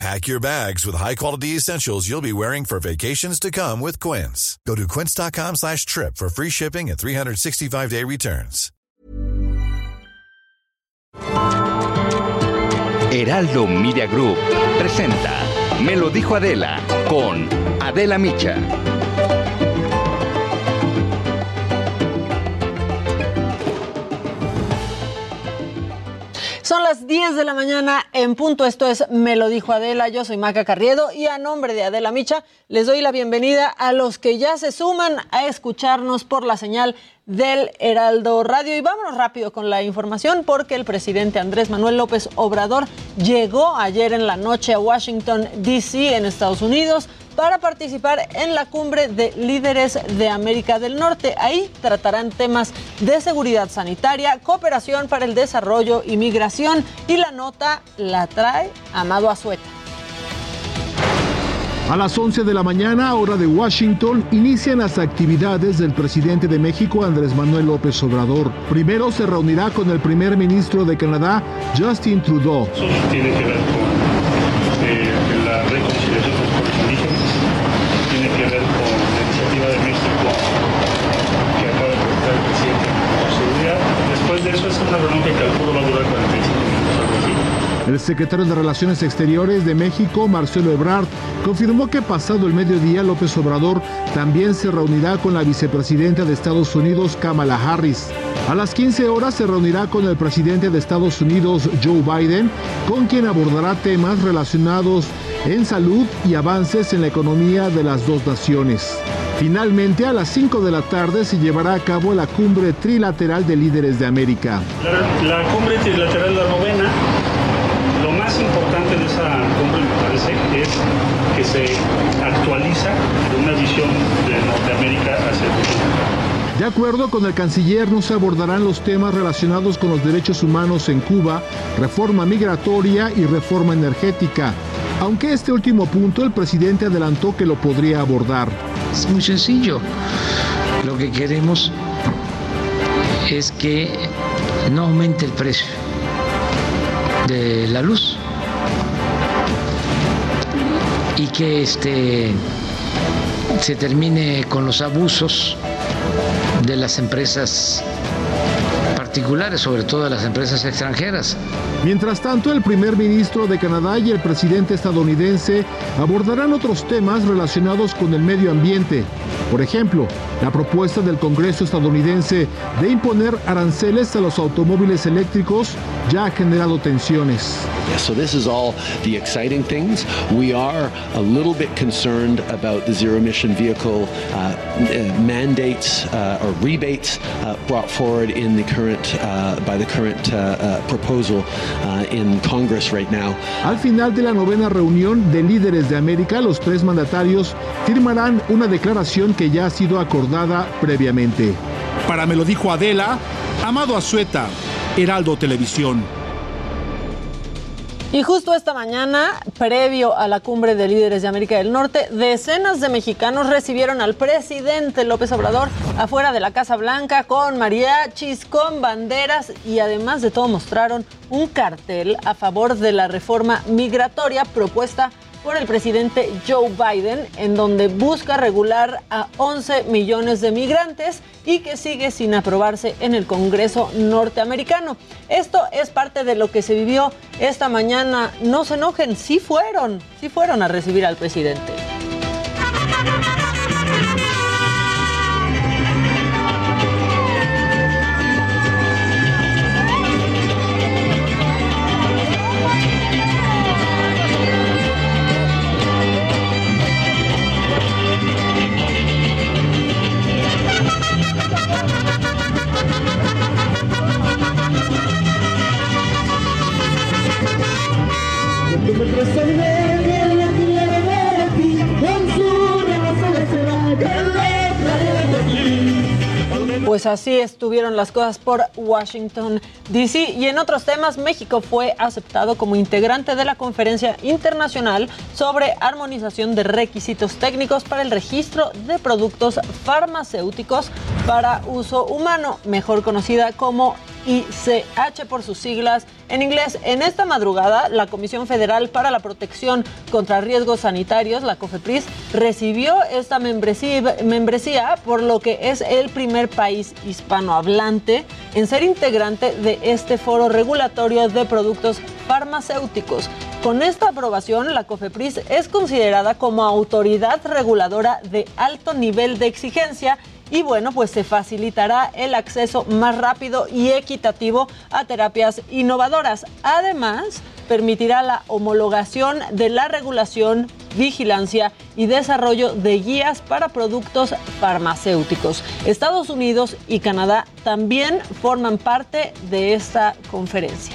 Pack your bags with high-quality essentials you'll be wearing for vacations to come with Quince. Go to quince.com slash trip for free shipping and 365-day returns. Heraldo Media Group presenta Me lo dijo Adela con Adela Micha. Son las 10 de la mañana en punto. Esto es Me lo dijo Adela. Yo soy Maca Carriedo y a nombre de Adela Micha les doy la bienvenida a los que ya se suman a escucharnos por la señal del Heraldo Radio. Y vámonos rápido con la información porque el presidente Andrés Manuel López Obrador llegó ayer en la noche a Washington, D.C., en Estados Unidos para participar en la cumbre de líderes de América del Norte. Ahí tratarán temas de seguridad sanitaria, cooperación para el desarrollo y migración. Y la nota la trae Amado Azueta. A las 11 de la mañana, hora de Washington, inician las actividades del presidente de México, Andrés Manuel López Obrador. Primero se reunirá con el primer ministro de Canadá, Justin Trudeau. Eso tiene que ver con eh, la reconciliación de los pueblos indígenas, tiene que ver con la iniciativa de México que acaba de presentar el presidente de seguridad. Después de eso es una reunión que calculo va a durar 45 minutos, algo así. El secretario de Relaciones Exteriores de México, Marcelo Ebrard, confirmó que pasado el mediodía López Obrador también se reunirá con la vicepresidenta de Estados Unidos, Kamala Harris. A las 15 horas se reunirá con el presidente de Estados Unidos, Joe Biden, con quien abordará temas relacionados en salud y avances en la economía de las dos naciones. Finalmente, a las 5 de la tarde se llevará a cabo la cumbre trilateral de líderes de América. La, cumbre trilateral, la novena, lo más importante de esa cumbre me parece es que se actualiza una visión de Norteamérica hacia el futuro. De acuerdo con el canciller, no se abordarán los temas relacionados con los derechos humanos en Cuba, reforma migratoria y reforma energética, aunque este último punto el presidente adelantó que lo podría abordar. Es muy sencillo. Lo que queremos es que no aumente el precio de la luz y que este se termine con los abusos de las empresas particulares, sobre todo de las empresas extranjeras. Mientras tanto, el primer ministro de Canadá y el presidente estadounidense abordarán otros temas relacionados con el medio ambiente. Por ejemplo, la propuesta del Congreso estadounidense de imponer aranceles a los automóviles eléctricos ya ha generado tensiones. So this is all the exciting things. We are a little bit concerned about the zero emission vehicle uh, uh, mandates uh, or rebates uh, brought forward in the current uh, by the current uh, proposal in Congress right now. Al final de la novena reunión de líderes de América, los tres mandatarios firmarán una declaración que ya ha sido acordada previamente. Para me lo dijo Adela, Amado Azueta, Heraldo Televisión. Y justo esta mañana, previo a la cumbre de líderes de América del Norte, decenas de mexicanos recibieron al presidente López Obrador afuera de la Casa Blanca con mariachis, con banderas y además de todo mostraron un cartel a favor de la reforma migratoria propuesta por el presidente Joe Biden, en donde busca regular a 11 millones de migrantes y que sigue sin aprobarse en el Congreso norteamericano. Esto es parte de lo que se vivió esta mañana. No se enojen, sí fueron, sí fueron a recibir al presidente. Pues así estuvieron las cosas por Washington, D.C. Y en otros temas, México fue aceptado como integrante de la Conferencia Internacional sobre Armonización de Requisitos Técnicos para el Registro de Productos Farmacéuticos para Uso Humano, mejor conocida como ICH por sus siglas en inglés. En esta madrugada, la Comisión Federal para la Protección contra Riesgos Sanitarios, la COFEPRIS, recibió esta membresía, membresía por lo que es el primer país hispanohablante en ser integrante de este foro regulatorio de productos farmacéuticos. Con esta aprobación, la COFEPRIS es considerada como autoridad reguladora de alto nivel de exigencia y bueno, pues se facilitará el acceso más rápido y equitativo a terapias innovadoras. Además, permitirá la homologación de la regulación, vigilancia y desarrollo de guías para productos farmacéuticos. Estados Unidos y Canadá también forman parte de esta conferencia.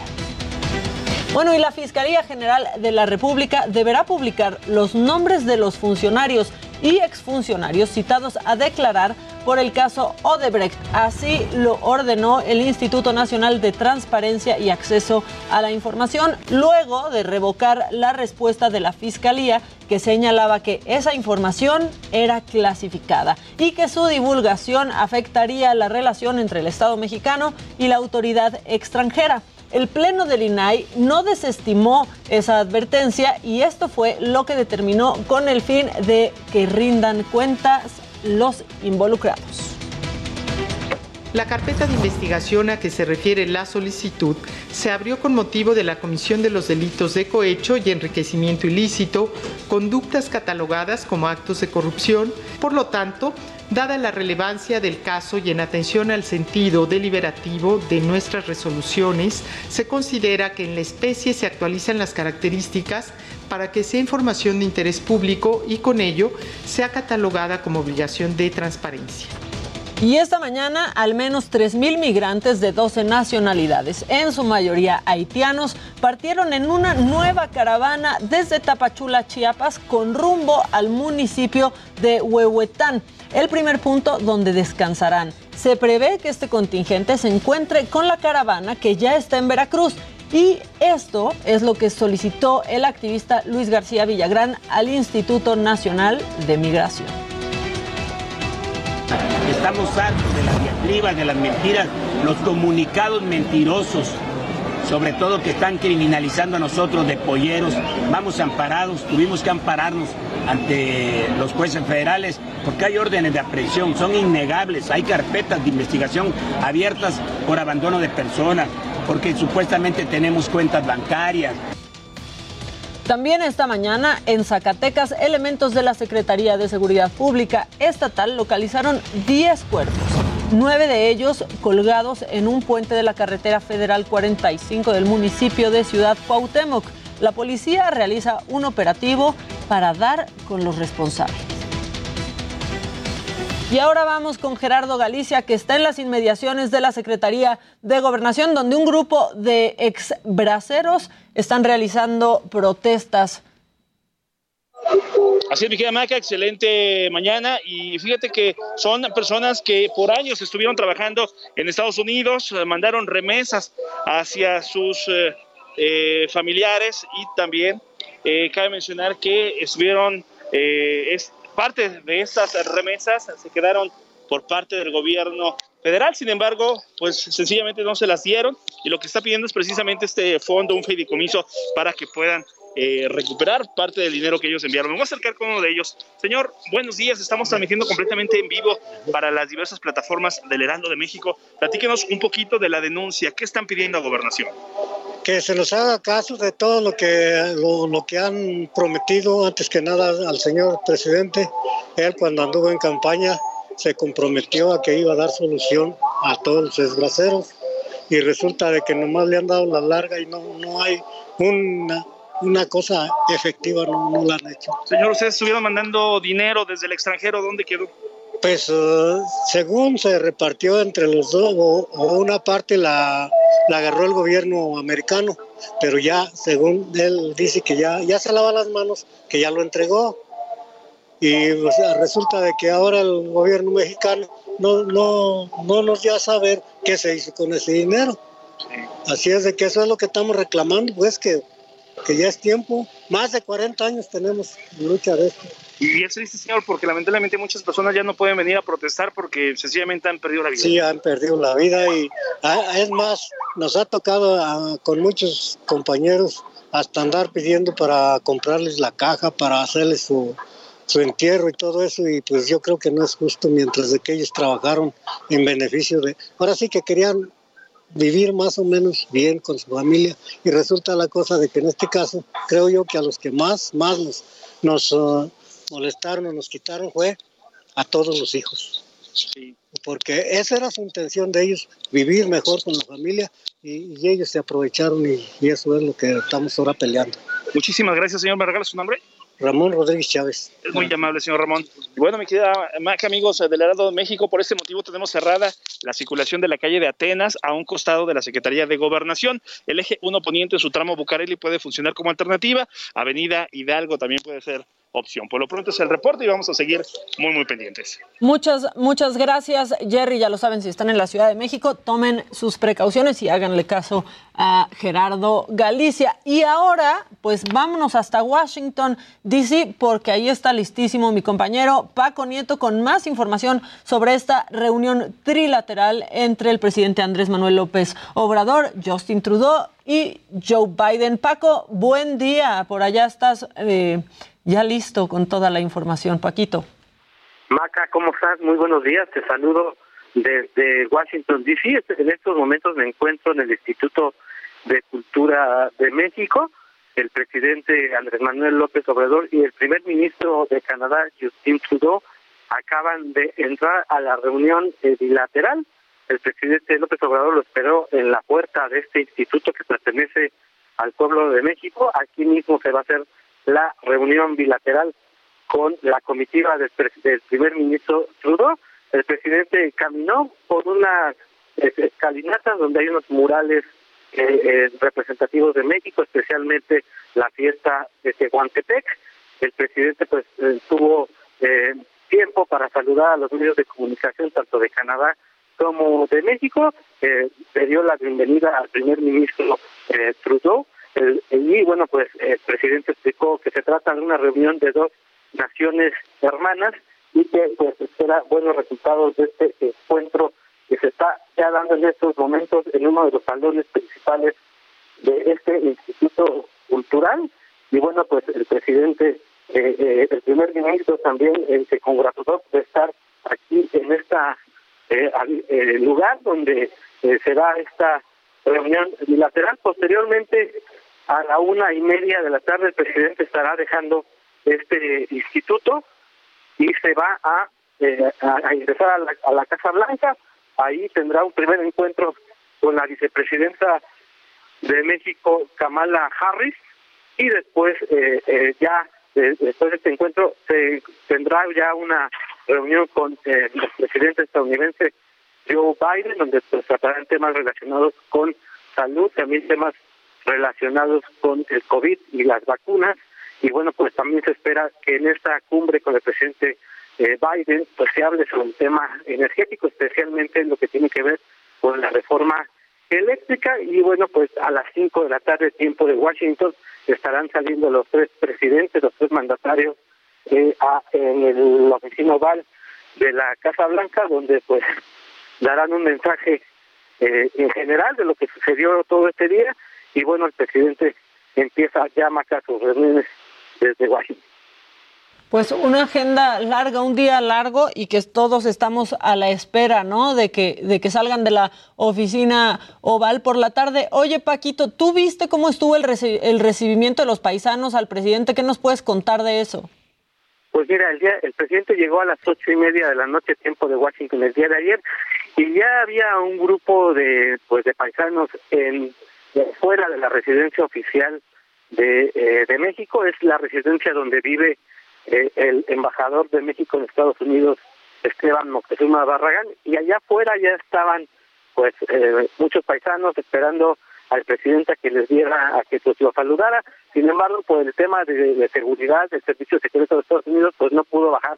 Bueno, y la Fiscalía General de la República deberá publicar los nombres de los funcionarios y exfuncionarios citados a declarar por el caso Odebrecht. Así lo ordenó el Instituto Nacional de Transparencia y Acceso a la Información luego de revocar la respuesta de la Fiscalía que señalaba que esa información era clasificada y que su divulgación afectaría la relación entre el Estado mexicano y la autoridad extranjera. El Pleno del INAI no desestimó esa advertencia y esto fue lo que determinó con el fin de que rindan cuentas los involucrados. La carpeta de investigación a que se refiere la solicitud se abrió con motivo de la comisión de los delitos de cohecho y enriquecimiento ilícito, conductas catalogadas como actos de corrupción. Por lo tanto, dada la relevancia del caso y en atención al sentido deliberativo de nuestras resoluciones, se considera que en la especie se actualizan las características para que sea información de interés público y con ello sea catalogada como obligación de transparencia. Y esta mañana, al menos 3.000 migrantes de 12 nacionalidades, en su mayoría haitianos, partieron en una nueva caravana desde Tapachula, Chiapas, con rumbo al municipio de Huehuetán, el primer punto donde descansarán. Se prevé que este contingente se encuentre con la caravana que ya está en Veracruz. Y esto es lo que solicitó el activista Luis García Villagrán al Instituto Nacional de Migración. Estamos hartos de las diatribas, de las mentiras, los comunicados mentirosos, sobre todo que están criminalizando a nosotros de polleros. Vamos amparados, tuvimos que ampararnos ante los jueces federales porque hay órdenes de aprehensión, son innegables, hay carpetas de investigación abiertas por abandono de personas, porque supuestamente tenemos cuentas bancarias. También esta mañana en Zacatecas, elementos de la Secretaría de Seguridad Pública Estatal localizaron 10 cuerpos, nueve de ellos colgados en un puente de la carretera federal 45 del municipio de Ciudad Cuauhtémoc. La policía realiza un operativo para dar con los responsables. Y ahora vamos con Gerardo Galicia, que está en las inmediaciones de la Secretaría de Gobernación, donde un grupo de exbraceros están realizando protestas. Así es, mi querida Maca, excelente mañana. Y fíjate que son personas que por años estuvieron trabajando en Estados Unidos, eh, mandaron remesas hacia sus eh, eh, familiares y también cabe mencionar que estuvieron parte de estas remesas se quedaron por parte del gobierno federal, sin embargo, pues sencillamente no se las dieron y lo que está pidiendo es precisamente este fondo, un fideicomiso para que puedan eh, recuperar parte del dinero que ellos enviaron. Me voy a acercar con uno de ellos. Señor, buenos días. Estamos transmitiendo completamente en vivo para las diversas plataformas del Heraldo de México. Platíquenos un poquito de la denuncia. ¿Qué están pidiendo a Gobernación? que se nos haga caso de todo lo que, lo, que han prometido antes que nada al señor presidente. Él cuando anduvo en campaña se comprometió a que iba a dar solución a todos los desgraceros y resulta de que nomás le han dado la larga y no, no hay una, una cosa efectiva, no, no la han hecho. Señor, ustedes estuvieron mandando dinero desde el extranjero, ¿dónde quedó? Pues eh, según se repartió entre los dos, o, una parte la, la, agarró el gobierno americano, pero ya, según él dice que ya, ya se lava las manos, que ya lo entregó. Y resulta de que ahora el gobierno mexicano no, no, no nos dio a saber qué se hizo con ese dinero. Así es de que eso es lo que estamos reclamando, pues que, que ya es tiempo. Más de 40 años tenemos en lucha de esto. Y es triste, señor, porque lamentablemente muchas personas ya no pueden venir a protestar porque sencillamente han perdido la vida. Sí, han perdido la vida y es más, nos ha tocado ah, con muchos compañeros hasta andar pidiendo para comprarles la caja, para hacerles su, su entierro y todo eso y pues yo creo que no es justo mientras de que ellos trabajaron en beneficio de... Ahora sí que querían vivir más o menos bien con su familia y resulta la cosa de que en este caso creo yo que a los que más, más nos, nos ah, molestaron o nos quitaron fue a todos los hijos. Porque esa era su intención de ellos, vivir mejor con la familia y, ellos se aprovecharon y, y, eso es lo que estamos ahora peleando. Muchísimas gracias, señor. ¿Me regala su nombre? Ramón Rodríguez Chávez. Es muy amable, señor Ramón. Bueno, mi querida Mac, amigos del Heraldo de México, por este motivo tenemos cerrada la circulación de la calle de Atenas a un costado de la Secretaría de Gobernación. El eje 1 poniente en su tramo Bucareli puede funcionar como alternativa. Avenida Hidalgo también puede ser opción. Por lo pronto es el reporte y vamos a seguir muy, muy pendientes. Muchas, muchas gracias, Jerry. Ya lo saben, si están en la Ciudad de México, tomen sus precauciones y háganle caso a Gerardo Galicia. Y ahora, pues vámonos hasta Washington, D.C., porque ahí está listísimo mi compañero Paco Nieto con más información sobre esta reunión trilateral entre el presidente Andrés Manuel López Obrador, Justin Trudeau y Joe Biden. Paco, buen día. Por allá estás. Eh, ya listo con toda la información. Paquito. Maca, ¿cómo estás? Muy buenos días. Te saludo desde Washington, D.C. En estos momentos me encuentro en el Instituto de Cultura de México. El presidente Andrés Manuel López Obrador y el primer ministro de Canadá, Justin Trudeau, acaban de entrar a la reunión bilateral. El presidente López Obrador lo esperó en la puerta de este instituto que pertenece al pueblo de México. Aquí mismo se va a hacer la reunión bilateral con la comitiva del, primer ministro Trudeau. El presidente caminó por una escalinata donde hay unos murales eh, eh, representativos de México, especialmente la fiesta de Tehuantepec. El presidente pues eh, tuvo tiempo para saludar a los medios de comunicación tanto de Canadá como de México. le dio la bienvenida al primer ministro Trudeau y bueno, pues el presidente explicó que se trata de una reunión de dos naciones hermanas y que pues espera buenos resultados de este encuentro que se está dando en estos momentos en uno de los salones principales de este instituto cultural. Y bueno pues el presidente eh, eh, el primer ministro también eh, se congratuló de estar aquí en esta lugar donde se da esta reunión bilateral posteriormente a la una y media de la tarde el presidente estará dejando este instituto y se va a, eh, a, ingresar a la, a la, Casa Blanca. Ahí tendrá un primer encuentro con la vicepresidenta de México, Kamala Harris, y después eh, eh, ya después de este encuentro se tendrá ya una reunión con el presidente estadounidense Joe Biden, donde se tratarán temas relacionados con salud, también temas relacionados con el COVID y las vacunas. Y bueno, pues también se espera que en esta cumbre con el presidente eh, Biden pues se hable sobre un tema energético, especialmente en lo que tiene que ver con la reforma eléctrica. Y bueno, pues a las 5 de la tarde, tiempo de Washington, estarán saliendo los tres presidentes, los tres mandatarios eh, a, en el, la oficina oval de la Casa Blanca, donde pues darán un mensaje eh, en general de lo que sucedió todo este día y bueno, el presidente empieza ya a marcar sus reuniones desde Washington. Pues una agenda larga, un día largo y que todos estamos a la espera, ¿no? De que, de que salgan de la oficina oval por la tarde. Oye, Paquito, ¿tú viste cómo estuvo el, el recibimiento de los paisanos al presidente? ¿Qué nos puedes contar de eso? Pues mira, el, día, el presidente llegó a las ocho y media de la noche, tiempo de Washington, el día de ayer, y ya había un grupo de, pues, de paisanos en fuera de la residencia oficial de, eh, de México, es la residencia donde vive eh, el embajador de México en Estados Unidos, Esteban Moctezuma Barragán, y allá afuera ya estaban pues eh, muchos paisanos esperando al presidente a que les diera, a que pues, lo saludara. Sin embargo, por el tema de, seguridad del Servicio Secreto de Estados Unidos, pues no pudo bajar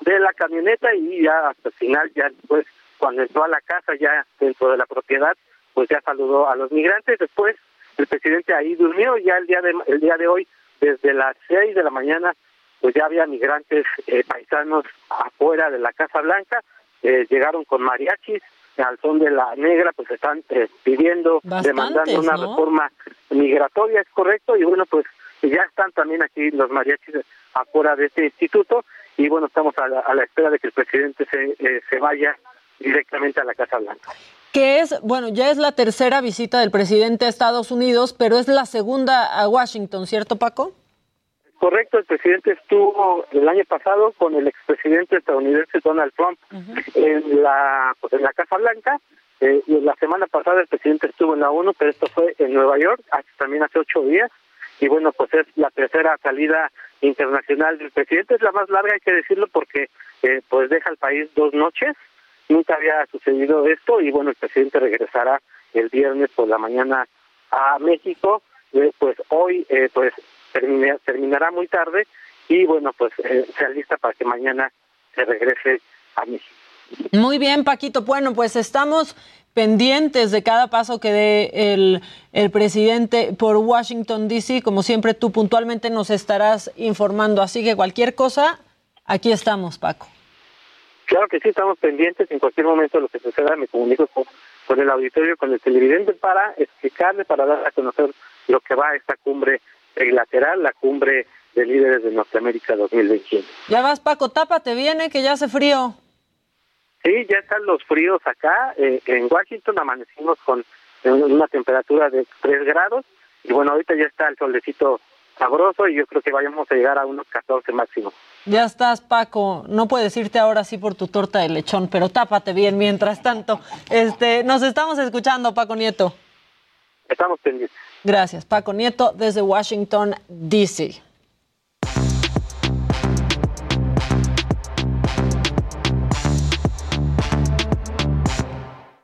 de la camioneta y ya hasta el final, ya después, cuando entró a la casa, ya dentro de la propiedad, pues ya saludó a los migrantes. Después, el presidente ahí durmió, ya el día de, el día de hoy, desde las seis de la mañana, pues ya había migrantes eh, paisanos afuera de la Casa Blanca, eh, llegaron con mariachis, al son de la negra, pues están eh, pidiendo, demandando una reforma migratoria, es correcto, y bueno, pues ya están también aquí los mariachis afuera de este instituto, y bueno, estamos a la, espera de que el presidente se, eh, se vaya directamente a la Casa Blanca. Que es, bueno, ya es la tercera visita del presidente a Estados Unidos, pero es la segunda a Washington, ¿cierto, Paco? Correcto, el presidente estuvo el año pasado con el expresidente estadounidense Donald Trump en la en la Casa Blanca. Eh, y la semana pasada el presidente estuvo en la ONU, pero esto fue en Nueva York, también hace ocho días. Y bueno, pues es la tercera salida internacional del presidente, es la más larga, hay que decirlo, porque eh, pues deja el país dos noches. Nunca había sucedido esto y bueno, el presidente regresará el viernes por la mañana a México. Eh, pues hoy, eh, pues terminará muy tarde y bueno, pues eh, se alista para que mañana se regrese a México. Muy bien, Paquito. Bueno, pues estamos pendientes de cada paso que dé el, el presidente por Washington, D.C. Como siempre, tú puntualmente nos estarás informando. Así que cualquier cosa, aquí estamos, Paco. Claro que sí, estamos pendientes. En cualquier momento lo que suceda, me comunico con, con el auditorio, con el televidente, para explicarle, para dar a conocer lo que va a esta cumbre trilateral, la cumbre de líderes de Norteamérica 2021. Ya vas, Paco, tápate, viene que ya hace frío. Sí, ya están los fríos acá. Eh, en Washington amanecimos con una temperatura de 3 grados y bueno, ahorita ya está el solecito sabroso y yo creo que vayamos a llegar a unos 14 máximo. Ya estás, Paco. No puedes irte ahora sí por tu torta de lechón, pero tápate bien mientras tanto. Este, nos estamos escuchando, Paco Nieto. Estamos pendientes. Gracias, Paco Nieto, desde Washington, D.C.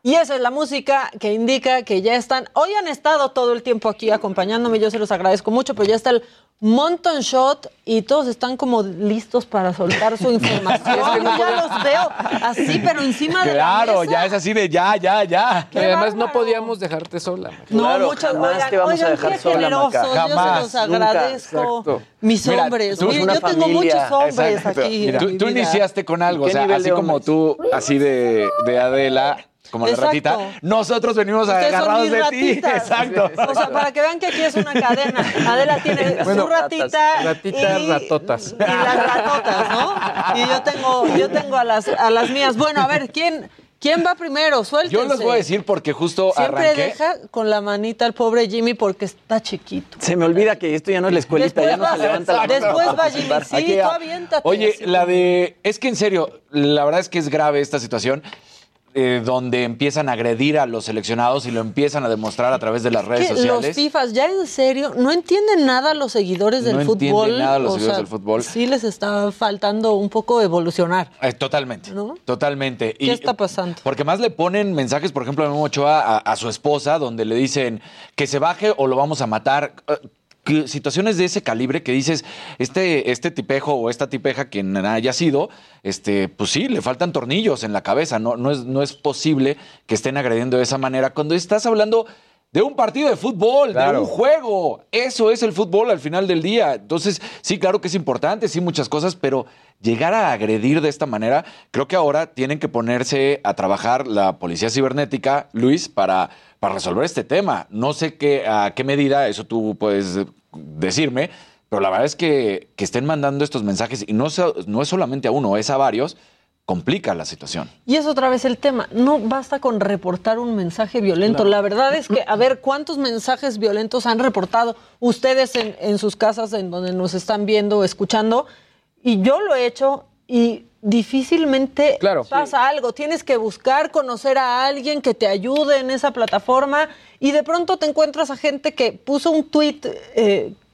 Y esa es la música que indica que ya están, hoy han estado todo el tiempo aquí acompañándome, yo se los agradezco mucho, pero ya está el Monton Shot y todos están como listos para soltar su información. Yo ya los veo así, pero encima de la mesa. Claro, ya es así de ya, ya, ya. Y además no podíamos dejarte sola. No, Claro, muchas jamás te vamos a dejar qué sola, generosos, Maca. Yo se Jamás, los agradezco. Mis Mira, hombres. tú- Mire, una yo tengo muchos hombres Exacto. aquí. Tú, iniciaste con algo, o ¿Qué sea, así como tú, así de, de Adela, como la ratita. Nosotros venimos Ustedes son agarrados mis de ti. ratitas. Exacto. O sea, para que vean que aquí es una cadena. Adela tiene Bueno, su ratita. Ratitas, y- ratotas. Y las ratotas, ¿no? Y yo tengo, yo tengo a las, a las mías. Bueno, a ver, ¿quién, quién va primero? Suéltense. Yo les voy a decir porque justo Siempre arranqué. deja con la manita al pobre Jimmy porque está chiquito. Se me olvida que esto ya no es la escuelita, Después ya no va- se levanta la mano después va Jimmy. Sí, Aquí, tú aviéntate. Oye, así la de. Es que en serio, la verdad es que es grave esta situación. Eh, donde empiezan a agredir a los seleccionados y lo empiezan a demostrar a través de las redes que sociales. los FIFAs, ya en serio, no entienden nada los seguidores del No entienden fútbol. nada los O seguidores sea, del fútbol. Sí les está faltando un poco evolucionar. Eh, totalmente. ¿No? Totalmente. ¿Qué está pasando? Porque más le ponen mensajes, por ejemplo, a Memo Ochoa a, a su esposa, donde le dicen que se baje o lo vamos a matar. Situaciones de ese calibre que dices, este, este tipejo o esta tipeja, quien haya sido, este, pues sí, le faltan tornillos en la cabeza. No, no, es, no es posible que estén agrediendo de esa manera. Cuando estás hablando de un partido de fútbol, de un juego. Eso es el fútbol al final del día. Entonces, sí, claro que es importante, sí, muchas cosas, pero llegar a agredir de esta manera, creo que ahora tienen que ponerse a trabajar la policía cibernética, Luis, para, para resolver este tema. No sé qué, a qué medida, eso tú puedes decirme, pero la verdad es que, que estén mandando estos mensajes, y no, no es solamente a uno, es a varios, complica la situación. Y es otra vez el tema. No basta con reportar un mensaje violento. La verdad es que, a ver, ¿cuántos mensajes violentos han reportado ustedes en, en sus casas, en donde nos están viendo o escuchando? Y yo lo he hecho y difícilmente Claro. pasa algo. Tienes que buscar, conocer a alguien que te ayude en esa plataforma y de pronto te encuentras a gente que puso un tweet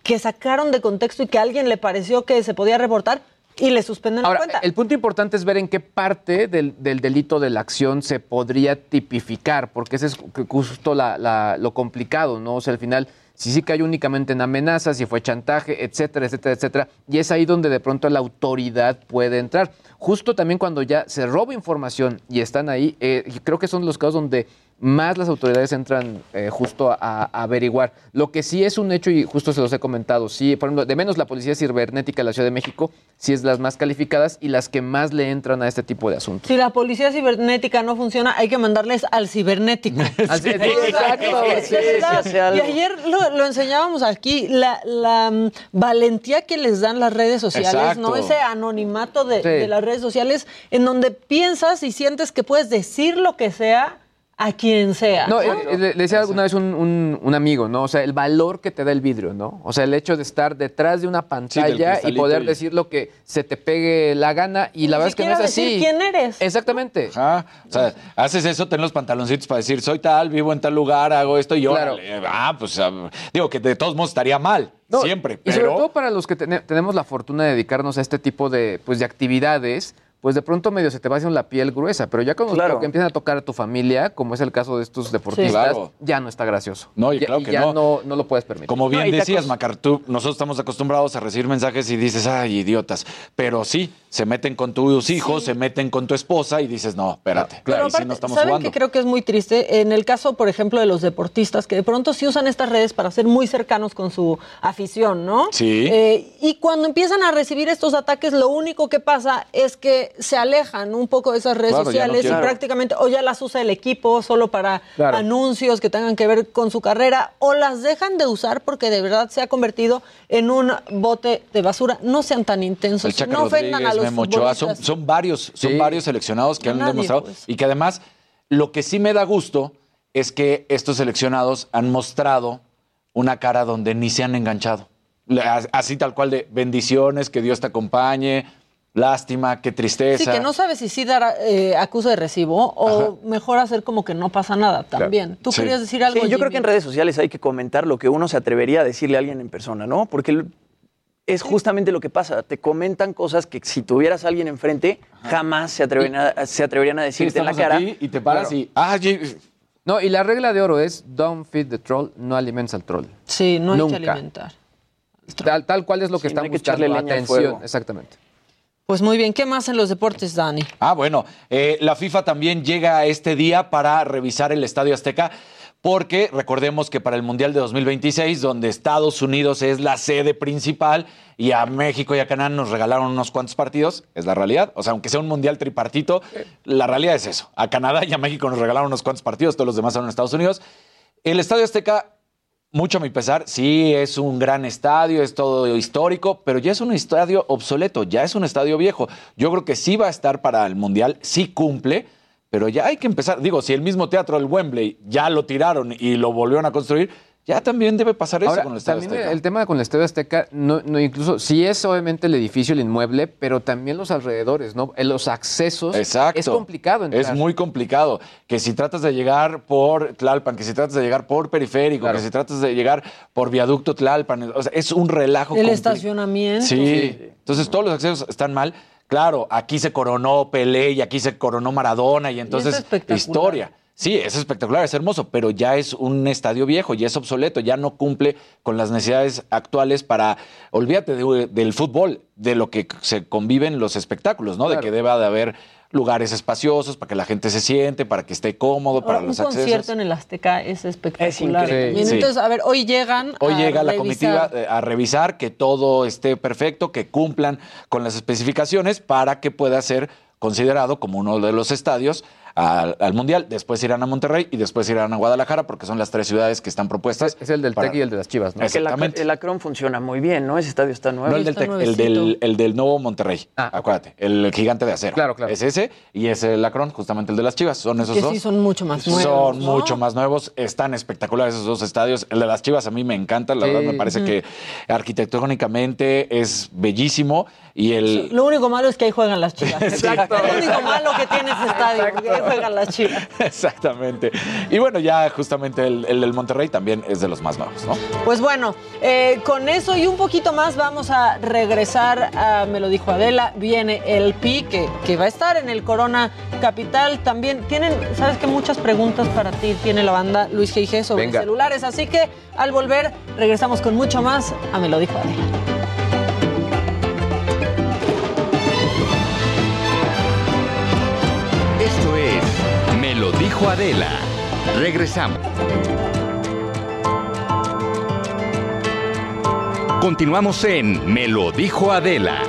que sacaron de contexto y que a alguien le pareció que se podía reportar. Y le suspenden Ahora, la cuenta. el punto importante es ver en qué parte del, del delito de la acción se podría tipificar, porque ese es ju- justo la- la- lo complicado, ¿no? O sea, al final, si sí cae únicamente en amenazas, si fue chantaje, etcétera, etcétera, etcétera, y es ahí donde de pronto la autoridad puede entrar. Justo también cuando ya se roba información y están ahí, eh, creo que son los casos donde más las autoridades entran eh, justo a, a averiguar. Lo que sí es un hecho, y justo se los he comentado, sí, por ejemplo, de menos la Policía Cibernética de la Ciudad de México, sí es las más calificadas y las que más le entran a este tipo de asuntos. Si la policía cibernética no funciona, hay que mandarles al cibernético. Exacto, sí, sí. Y ayer lo, lo enseñábamos aquí, la, la, mm, valentía que les dan las redes sociales, Exacto. ¿no? Ese anonimato de las redes sociales en donde piensas y sientes que puedes decir lo que sea a quien sea. No, ¿no? eh, eh, le, le decía alguna vez un, un- un amigo, ¿no? O sea, el valor que te da el vidrio, ¿no? O sea, el hecho de estar detrás de una pantalla y poder y- decir lo que se te pegue la gana y la verdad es que no es así. decir quién eres. Exactamente. Ajá. O sea, haces eso, ten los pantaloncitos para decir, soy tal, vivo en tal lugar, hago esto y yo. Claro. Ah, pues ah, digo que de todos modos estaría mal, No, siempre. Y sobre todo para los que tene- tenemos la fortuna de dedicarnos a este tipo de, pues, de actividades, pues de pronto medio se te va haciendo la piel gruesa, pero ya cuando Claro. que empiezan a tocar a tu familia, como es el caso de estos deportistas, Claro. ya no está gracioso. No, y Ya- claro que ya no. no. no lo puedes permitir. Como bien No, y decías, acos- Macar, tú, nosotros estamos acostumbrados a recibir mensajes y dices, ay, idiotas. Pero sí, se meten con tus hijos, se meten con tu esposa y dices, no, espérate, sí aparte, no estamos ¿saben jugando. que creo que es muy triste? En el caso, por ejemplo, de los deportistas, que de pronto sí usan estas redes para ser muy cercanos con su afición, ¿no? Sí. Eh, y cuando empiezan a recibir estos ataques, lo único que pasa es que se alejan un poco de esas redes Claro, no sociales y prácticamente o ya las usa el equipo solo para Claro. anuncios que tengan que ver con su carrera o las dejan de usar porque de verdad se ha convertido en un bote de basura. No sean tan intensos, no ofendan a Rodríguez, los Memo Ochoa, son, varios, son Sí. varios seleccionados que han Nadie, demostrado pues. y que además lo que sí me da gusto es que estos seleccionados han mostrado una cara donde ni se han enganchado. Así tal cual de bendiciones, que Dios te acompañe, lástima, qué tristeza. Sí, que no sabes si sí dar eh, acusa de recibo o mejor hacer como que no pasa nada también. Tú Sí. querías decir algo. Sí, yo creo que en redes sociales hay que comentar lo que uno se atrevería a decirle a alguien en persona, ¿no? Porque el- es justamente lo que pasa. Te comentan cosas que si tuvieras a alguien enfrente, jamás se atreverían a, se atreverían a decirte en la cara. aquí y te paras Claro. y. Ah, No, y la regla de oro es don't feed the troll, no alimentes al troll. Sí, no hay Nunca. que alimentar. Tal, tal cual es lo que Sí, no están hay que buscando. al Atención, fuego. exactamente. Pues muy bien, ¿qué más en los deportes, Dani? Ah, bueno, eh, la FIFA también llega a este día para revisar el Estadio Azteca, porque recordemos que para el Mundial de 2026, donde Estados Unidos es la sede principal y a México y a Canadá nos regalaron unos cuantos partidos, es la realidad. O sea, aunque sea un Mundial tripartito, la realidad es eso. A Canadá y a México nos regalaron unos cuantos partidos, todos los demás son en Estados Unidos. El Estadio Azteca mucho a mi pesar, sí es un gran estadio, es todo histórico, pero ya es un estadio obsoleto, ya es un estadio viejo. Yo creo que sí va a estar para el Mundial, sí cumple, pero ya hay que empezar. Digo, si el mismo teatro del Wembley ya lo tiraron y lo volvieron a construir, ya también debe pasar eso Ahora, con el Estadio también Azteca. el tema con el Estadio Azteca, no, no, incluso, sí es obviamente el edificio, el inmueble, pero también los alrededores, ¿no? En Los accesos. Exacto. Es complicado entrar. Es muy complicado. Que si tratas de llegar por Tlalpan, que si tratas de llegar por periférico, que si tratas de llegar por viaducto Tlalpan, o sea, es un relajo. El estacionamiento. Sí. Entonces todos los accesos están mal. Claro, aquí se coronó Pelé y aquí se coronó Maradona y entonces historia. Sí, es espectacular, es hermoso, pero ya es un estadio viejo, ya es obsoleto, ya no cumple con las necesidades actuales para, olvídate de- del fútbol, de lo que se conviven los espectáculos, ¿no? De que deba de haber lugares espaciosos para que la gente se siente, para que esté cómodo, para Ahora, un los concierto accesos. en el Azteca es espectacular. increíble. Sí. Entonces, a ver, hoy llegan. Hoy a llega la comitiva eh, a revisar que todo esté perfecto, que cumplan con las especificaciones para que pueda ser considerado como uno de los estadios al, al Mundial. Después irán a Monterrey y después irán a Guadalajara porque son las tres ciudades que están propuestas. Es el del para- TEC y el de las Chivas, ¿no? Es que el, Exactamente. Ac- el Acron funciona muy bien, ¿no? Ese estadio está nuevo. No el del, Tec, el, del, el del nuevo Monterrey. acuérdate, el gigante de acero. Ah, Claro, claro. Es ese y es el Acron, justamente el de las Chivas. Son esos Que dos. sí son mucho más nuevos. Son ¿no? mucho más nuevos, están espectaculares esos dos estadios. El de las Chivas a mí me encanta, la Sí. verdad me parece que arquitectónicamente es bellísimo y el Lo único malo es que ahí juegan las chivas. Exacto. Lo único malo que tiene ese estadio. porque juegan las chivas. Exactamente. Y bueno, ya justamente el, el del Monterrey también es de los más nuevos, ¿no? Pues bueno, eh, con eso y un poquito más vamos a regresar a, me lo dijo Adela, viene el PI que, que va a estar en el Corona Capital. También tienen, sabes que muchas preguntas para ti tiene la banda Luis G.I.G. sobre Venga. celulares. Así que al volver regresamos con mucho más a Me lo dijo Adela. Me lo dijo Adela. Regresamos. Continuamos en Me lo dijo Adela.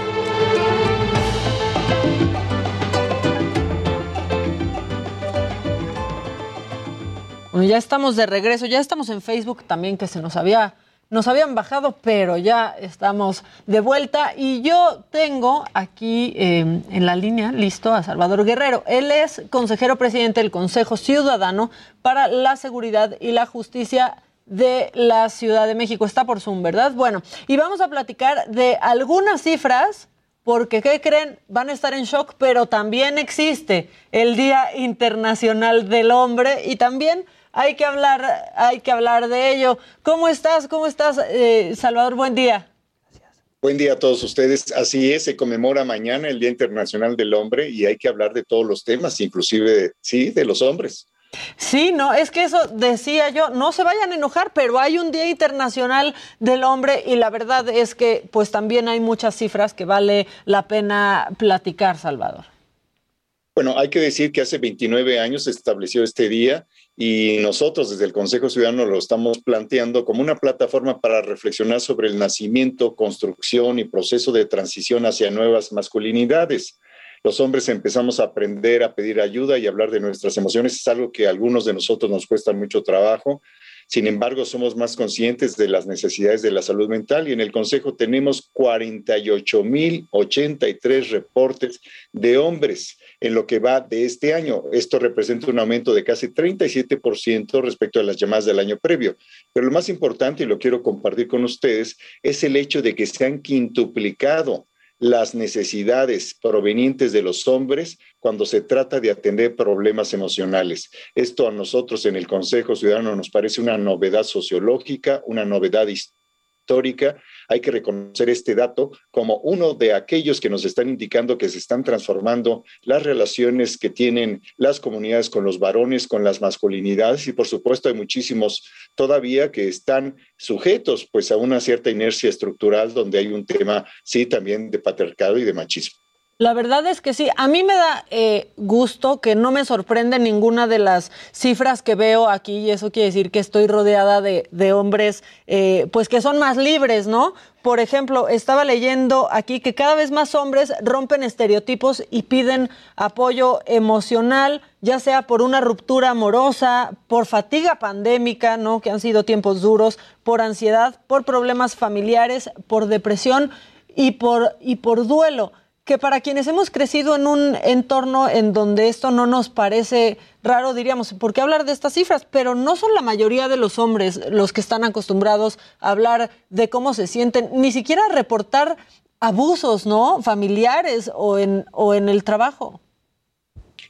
Bueno, ya estamos de regreso, ya estamos en Facebook también que se nos había nos habían bajado, pero ya estamos de vuelta y yo tengo aquí eh, en la línea listo a Salvador Guerrero. Él es consejero presidente del Consejo Ciudadano para la Seguridad y la Justicia de la Ciudad de México. Está por Zoom, ¿verdad? Bueno, y vamos a platicar de algunas cifras porque, ¿qué creen? Van a estar en shock, pero también existe el Día Internacional del Hombre y también hay que hablar, hay que hablar de ello. ¿Cómo estás? ¿Cómo estás, eh, Salvador? Buen día. Buen día a todos ustedes. Así es, se conmemora mañana el Día Internacional del Hombre y hay que hablar de todos los temas, inclusive, sí, de los hombres. Sí, no, es que eso decía yo, no se vayan a enojar, pero hay un Día Internacional del Hombre y la verdad es que pues también hay muchas cifras que vale la pena platicar, Salvador. Bueno, hay que decir que hace 29 años se estableció este día y nosotros desde el Consejo Ciudadano lo estamos planteando como una plataforma para reflexionar sobre el nacimiento, construcción y proceso de transición hacia nuevas masculinidades. Los hombres empezamos a aprender a pedir ayuda y hablar de nuestras emociones. Es algo que a algunos de nosotros nos cuesta mucho trabajo. Sin embargo, somos más conscientes de las necesidades de la salud mental y en el Consejo tenemos 48.083 reportes de hombres en lo que va de este año. Esto representa un aumento de casi 37% respecto a las llamadas del año previo. Pero lo más importante, y lo quiero compartir con ustedes, es el hecho de que se han quintuplicado las necesidades provenientes de los hombres cuando se trata de atender problemas emocionales. Esto a nosotros en el Consejo Ciudadano nos parece una novedad sociológica, una novedad histórica. Hay que reconocer este dato como uno de aquellos que nos están indicando que se están transformando las relaciones que tienen las comunidades con los varones, con las masculinidades y por supuesto hay muchísimos todavía que están sujetos pues a una cierta inercia estructural donde hay un tema sí también de patriarcado y de machismo. La verdad es que sí, a mí me da eh, gusto que no me sorprende ninguna de las cifras que veo aquí y eso quiere decir que estoy rodeada de, hombres eh, pues que son más libres, ¿no? Por ejemplo, estaba leyendo aquí que cada vez más hombres rompen estereotipos y piden apoyo emocional, ya sea por una ruptura amorosa, por fatiga pandémica, ¿no? Que han sido tiempos duros, por ansiedad, por problemas familiares, por depresión y por, y por duelo que para quienes hemos crecido en un entorno en donde esto no nos parece raro, diríamos, ¿por qué hablar de estas cifras? Pero no son la mayoría de los hombres los que están acostumbrados a hablar de cómo se sienten, ni siquiera reportar abusos, ¿no? Familiares o en, o en el trabajo.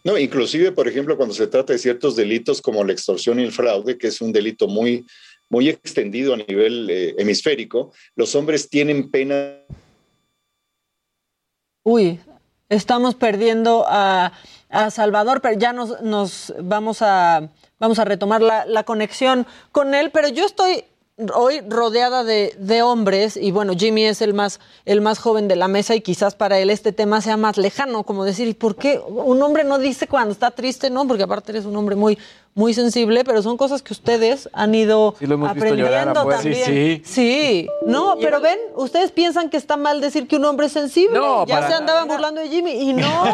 No, inclusive, por ejemplo, cuando se trata de ciertos delitos como la extorsión y el fraude, que es un delito muy, muy extendido a nivel eh, hemisférico, los hombres tienen pena Uy, estamos perdiendo a, a Salvador, pero ya nos, nos vamos, a, vamos a retomar la, la, conexión con él, pero yo estoy hoy rodeada de, de, hombres y bueno, Jimmy es el más, el más joven de la mesa y quizás para él este tema sea más lejano, como decir, ¿y por qué un hombre no dice cuando está triste? No, porque aparte eres un hombre muy, muy sensible, pero son cosas que ustedes han ido sí, lo hemos aprendiendo visto también. Sí, sí. sí, no, pero ven, ustedes piensan que está mal decir que un hombre es sensible. No, ya se andaban burlando de Jimmy y no,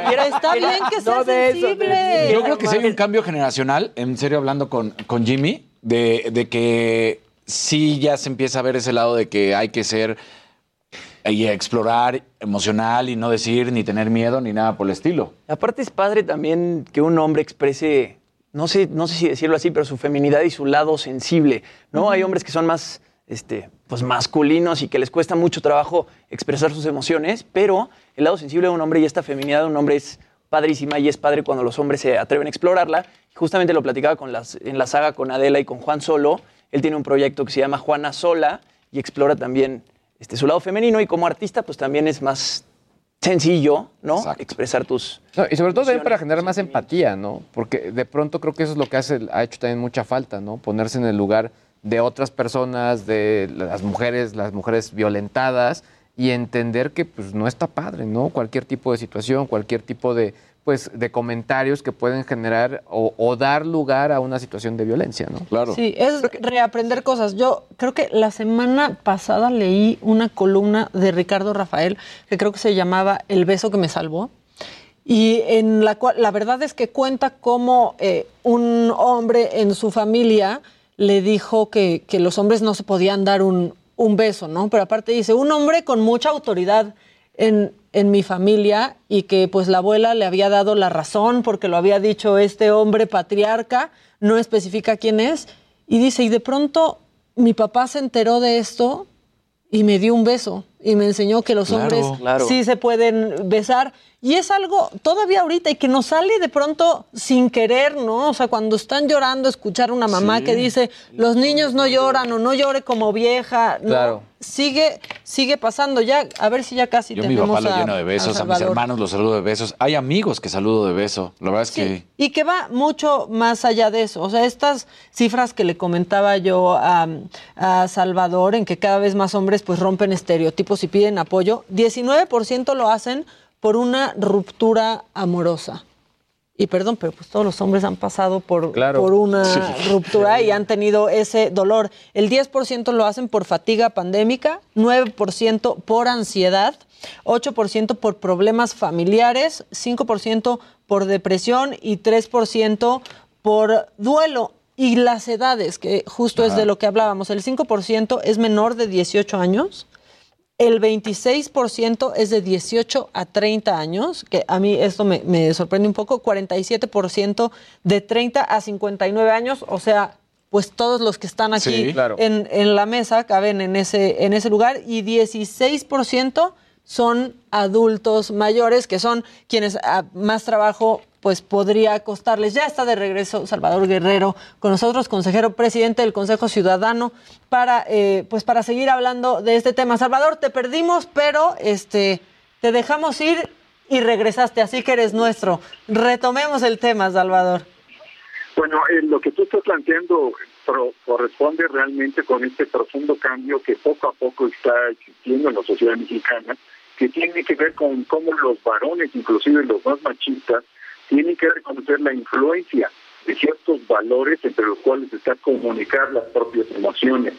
está bien que sea no de eso, sensible. Yo creo que sí hay un cambio generacional, en serio hablando con, con Jimmy, de, de que sí ya se empieza a ver ese lado de que hay que ser y explorar emocional y no decir ni tener miedo ni nada por el estilo. Aparte es padre también que un hombre exprese, no sé, no sé si decirlo así, pero su feminidad y su lado sensible, ¿no? Hay hombres que son más este, pues masculinos y que les cuesta mucho trabajo expresar sus emociones, pero el lado sensible de un hombre y esta feminidad de un hombre es padrísima y es padre cuando los hombres se atreven a explorarla. Justamente lo platicaba con las, en la saga con Adela y con Juan Solo. Él tiene un proyecto que se llama Juana Sola y explora también este, su lado femenino y como artista pues también es más sencillo, ¿no? Expresar tus... y sobre todo también para generar más empatía, ¿no? Porque de pronto creo que eso es lo que hace, ha hecho también mucha falta, ¿no? Ponerse en el lugar de otras personas, de las mujeres, las mujeres violentadas y entender que pues no está padre, ¿no? Cualquier tipo de situación, cualquier tipo de pues de comentarios que pueden generar o, dar lugar a una situación de violencia, ¿no? Claro. Sí, es reaprender cosas. Yo creo que la semana pasada leí una columna de Ricardo Rafael que creo que se llamaba El beso que me salvó y en la cual la verdad es que cuenta cómo eh, un hombre en su familia le dijo que, que los hombres no se podían dar un, un beso, ¿no? Pero aparte dice, un hombre con mucha autoridad en, en, mi familia y que pues la abuela le había dado la razón porque lo había dicho este hombre patriarca, no especifica quién es, y dice, y de pronto mi papá se enteró de esto y me dio un beso y me enseñó que los hombres sí se pueden besar. Y es algo todavía ahorita y que nos sale de pronto sin querer, ¿no? O sea, cuando están llorando, escuchar una mamá que dice, los niños no lloran o no llore como vieja. Claro. Sigue, sigue pasando. Ya, a ver si ya casi Yo a mi papá lo lleno de besos, a, mis hermanos los saludo de besos. Hay amigos que saludo de beso. La verdad es que... Y que va mucho más allá de eso. O sea, estas cifras que le comentaba yo a, a Salvador, en que cada vez más hombres pues rompen estereotipos y piden apoyo, 19% lo hacen por una ruptura amorosa. Y perdón, pero pues todos los hombres han pasado por, por una ruptura y han tenido ese dolor. El 10% lo hacen por fatiga pandémica, 9% por ansiedad, 8% por problemas familiares, 5% por depresión y 3% por duelo. Y las edades, que justo es de lo que hablábamos, el 5% es menor de 18 años, el 26% es de 18 a 30 años, que a mí esto me, sorprende un poco, 47% de 30 a 59 años, o sea, pues todos los que están aquí en, en, la mesa caben en ese, en ese lugar, y 16% son adultos mayores, que son quienes a más trabajo pues podría costarles. Ya está de regreso Salvador Guerrero con nosotros, consejero presidente del Consejo Ciudadano, para eh, pues para seguir hablando de este tema. Salvador, te perdimos, pero este te dejamos ir y regresaste, así que eres nuestro. Retomemos el tema, Salvador. Bueno, eh, lo que tú estás planteando corresponde realmente con este profundo cambio que poco a poco está existiendo en la sociedad mexicana, que tiene que ver con cómo los varones, inclusive los más machistas, tienen que reconocer la influencia de ciertos valores entre los cuales está comunicar las propias emociones,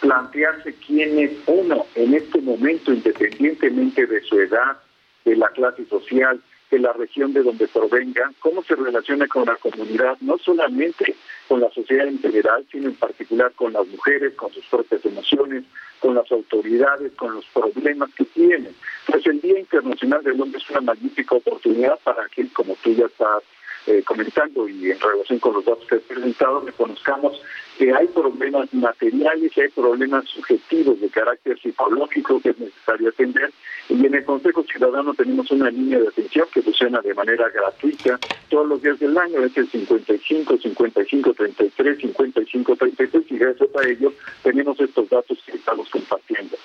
plantearse quién es uno en este momento, independientemente de su edad, de la clase social, de la región de donde provenga, cómo se relaciona con la comunidad, no solamente con la sociedad en general, sino en particular con las mujeres, con sus propias emociones, con las autoridades, con los problemas que tienen. Pues el Día Internacional del Hombre es una magnífica oportunidad para que, como tú ya estás eh, comentando y en relación con los datos que he presentado, reconozcamos que hay problemas materiales, hay problemas subjetivos de carácter psicológico que es necesario atender. Y en el Consejo Ciudadano tenemos una línea de atención que funciona de manera gratuita todos los días del año, es el 55, 55, 33, 55, 33, y gracias a ello tenemos estos datos que estamos compartiendo.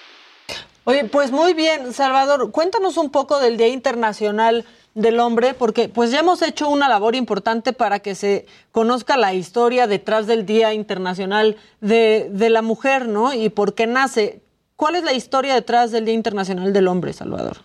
Oye, pues muy bien, Salvador, cuéntanos un poco del Día Internacional del Hombre, porque pues ya hemos hecho una labor importante para que se conozca la historia detrás del Día Internacional de, de la Mujer, ¿no? Y por qué nace. ¿Cuál es la historia detrás del Día Internacional del Hombre, Salvador?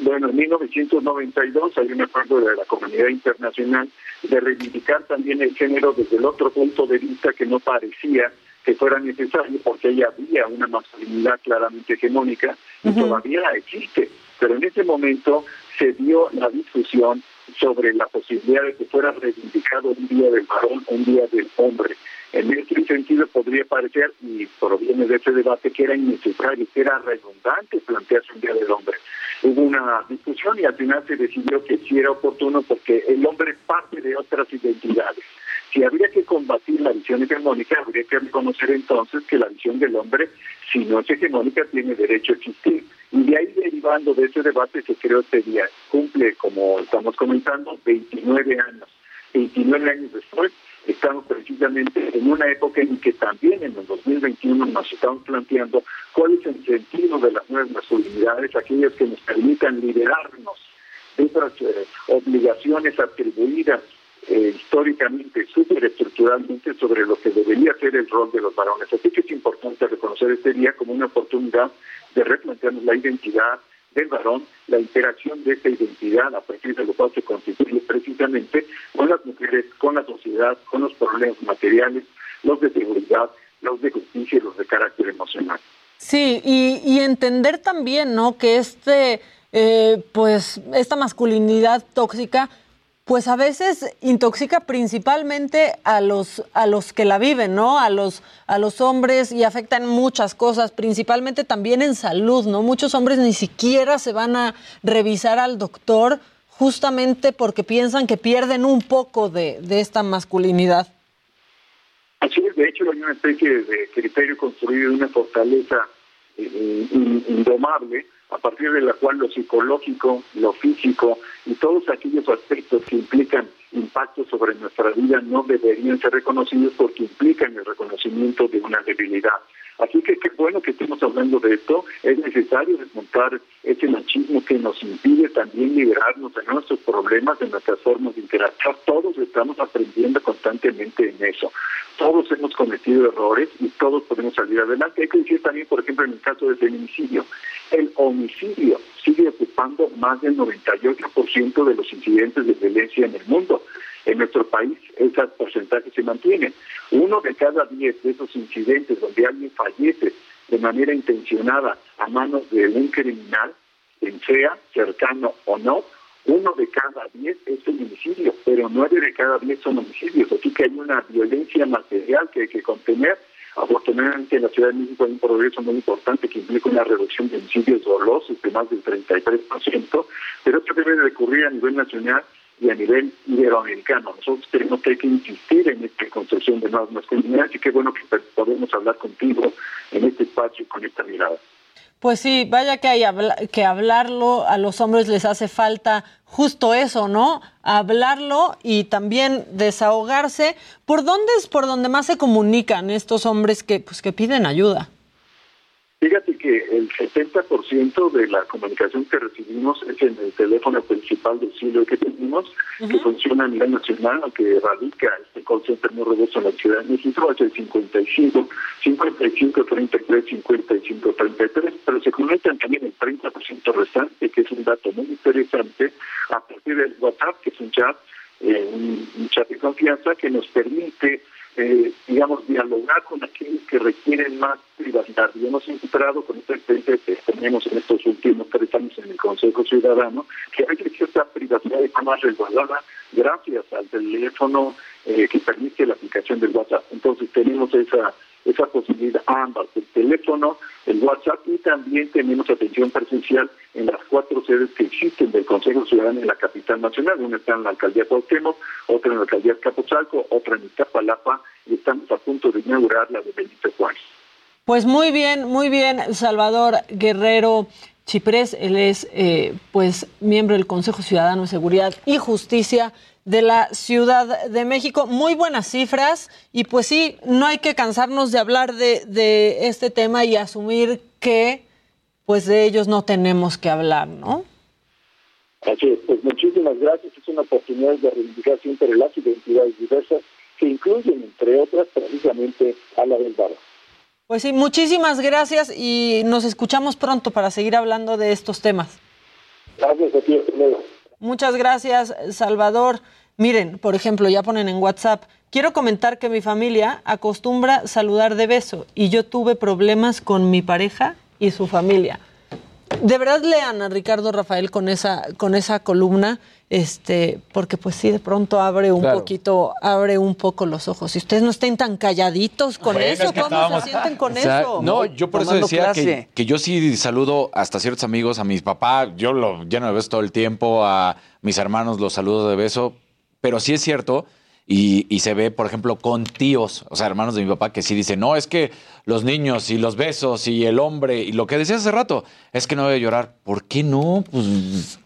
Bueno, en 1992 hay un acuerdo de la comunidad internacional de reivindicar también el género desde el otro punto de vista que no parecía que fuera necesario porque ya había una masculinidad claramente hegemónica y todavía existe. Pero en ese momento se dio la discusión sobre la posibilidad de que fuera reivindicado un día del varón, un día del hombre. En este sentido podría parecer, y proviene de ese debate, que era innecesario, que era redundante plantearse un día del hombre. Hubo una discusión y al final se decidió que sí era oportuno porque el hombre parte de otras identidades. Si habría que combatir la visión hegemónica, habría que reconocer entonces que la visión del hombre, si no es hegemónica, tiene derecho a existir. Y de ahí derivando de ese debate que creo este día cumple, como estamos comentando, 29 años. 29 años después, estamos precisamente en una época en que también en el 2021 nos estamos planteando cuál es el sentido de las nuevas masculinidades, aquellas que nos permitan liberarnos de esas eh, obligaciones atribuidas eh, históricamente, superestructuralmente sobre lo que debería ser el rol de los varones. Así que es importante reconocer este día como una oportunidad de replantearnos la identidad del varón, la interacción de esta identidad a partir de lo cual se constituye precisamente con las mujeres, con la sociedad, con los problemas materiales, los de seguridad, los de justicia y los de carácter emocional. Sí, y, entender también, ¿no? Que este, eh, pues, esta masculinidad tóxica pues a veces intoxica principalmente a los a los que la viven, ¿no? A los a los hombres y afecta en muchas cosas, principalmente también en salud, ¿no? Muchos hombres ni siquiera se van a revisar al doctor justamente porque piensan que pierden un poco de, de esta masculinidad. Así es, de hecho hay una especie de criterio construido una fortaleza eh, indomable a partir de la cual lo psicológico, lo físico y todos aquellos aspectos que implican impacto sobre nuestra vida no deberían ser reconocidos porque implican el reconocimiento de una debilidad. Así que qué bueno que estemos hablando de esto. Es necesario desmontar ese machismo que nos impide también liberarnos de nuestros problemas, de nuestras formas de interactuar. Todos estamos aprendiendo constantemente en eso. Todos hemos cometido errores y todos podemos salir adelante. Hay que decir también, por ejemplo, en el caso del feminicidio, el homicidio sigue ocupando más del 98% de los incidentes de violencia en el mundo. En nuestro país ese porcentaje se mantiene. Uno de cada diez de esos incidentes donde alguien fallece de manera intencionada a manos de un criminal, quien sea, cercano o no, uno de cada diez es feminicidio, pero nueve de cada diez son homicidios. Así que hay una violencia material que hay que contener. Afortunadamente en la Ciudad de México hay un progreso muy importante que implica una reducción de homicidios dolosos de más del 33%, pero esto debe recurrir a nivel nacional y a nivel iberoamericano. Nosotros tenemos que, insistir en esta construcción de nuevas masculinidades y qué bueno que podemos hablar contigo en este espacio con esta mirada. Pues sí, vaya que hay que hablarlo, a los hombres les hace falta justo eso, ¿no? Hablarlo y también desahogarse. ¿Por dónde es por donde más se comunican estos hombres que pues que piden ayuda? Fíjate que el 70% de la comunicación que recibimos es en el teléfono principal del siglo que tenemos, que funciona a nivel nacional, aunque radica este call center muy robusto en la Ciudad de México, es el 55, 55, 33, 55, 33, pero se conectan también el 30% restante, que es un dato muy interesante, a partir del WhatsApp, que es un chat, eh, un chat de confianza que nos permite eh, digamos, dialogar con aquellos que requieren más privacidad. Y hemos encontrado con esta experiencia que tenemos en estos últimos tres años en el Consejo Ciudadano, que hay cierta privacidad está más resguardada gracias al teléfono eh, que permite la aplicación del WhatsApp. Entonces tenemos esa esa posibilidad ambas, el teléfono, el WhatsApp y también tenemos atención presencial en las cuatro sedes que existen del Consejo Ciudadano en la capital nacional. Una está en la alcaldía Cuauhtémoc, otra en la alcaldía Capozalco, otra en Iztapalapa y estamos a punto de inaugurar la de Benito Juárez. Pues muy bien, muy bien, Salvador Guerrero. Chiprés, él es eh, pues miembro del Consejo Ciudadano de Seguridad y Justicia de la Ciudad de México. Muy buenas cifras y pues sí, no hay que cansarnos de hablar de, de este tema y asumir que pues de ellos no tenemos que hablar, ¿no? Así es, pues muchísimas gracias. Es una oportunidad de reivindicar siempre las identidades diversas que incluyen, entre otras, precisamente a la del barrio. Pues sí, muchísimas gracias y nos escuchamos pronto para seguir hablando de estos temas. Gracias a ti, Muchas gracias, Salvador. Miren, por ejemplo, ya ponen en WhatsApp, quiero comentar que mi familia acostumbra saludar de beso y yo tuve problemas con mi pareja y su familia. De verdad lean a Ricardo Rafael con esa, con esa columna este, porque pues sí, de pronto abre un poquito, abre un poco los ojos. Si ustedes no estén tan calladitos con eso, ¿cómo se sienten con eso? No, yo por eso decía que, que, yo sí saludo hasta ciertos amigos, a mis papás, yo lo lleno de besos todo el tiempo, a mis hermanos los saludo de beso, pero sí es cierto Y, y se ve, por ejemplo, con tíos, o sea, hermanos de mi papá, que sí dicen, no, es que los niños y los besos y el hombre y lo que decía hace rato, es que no debe llorar. ¿Por qué no? Pues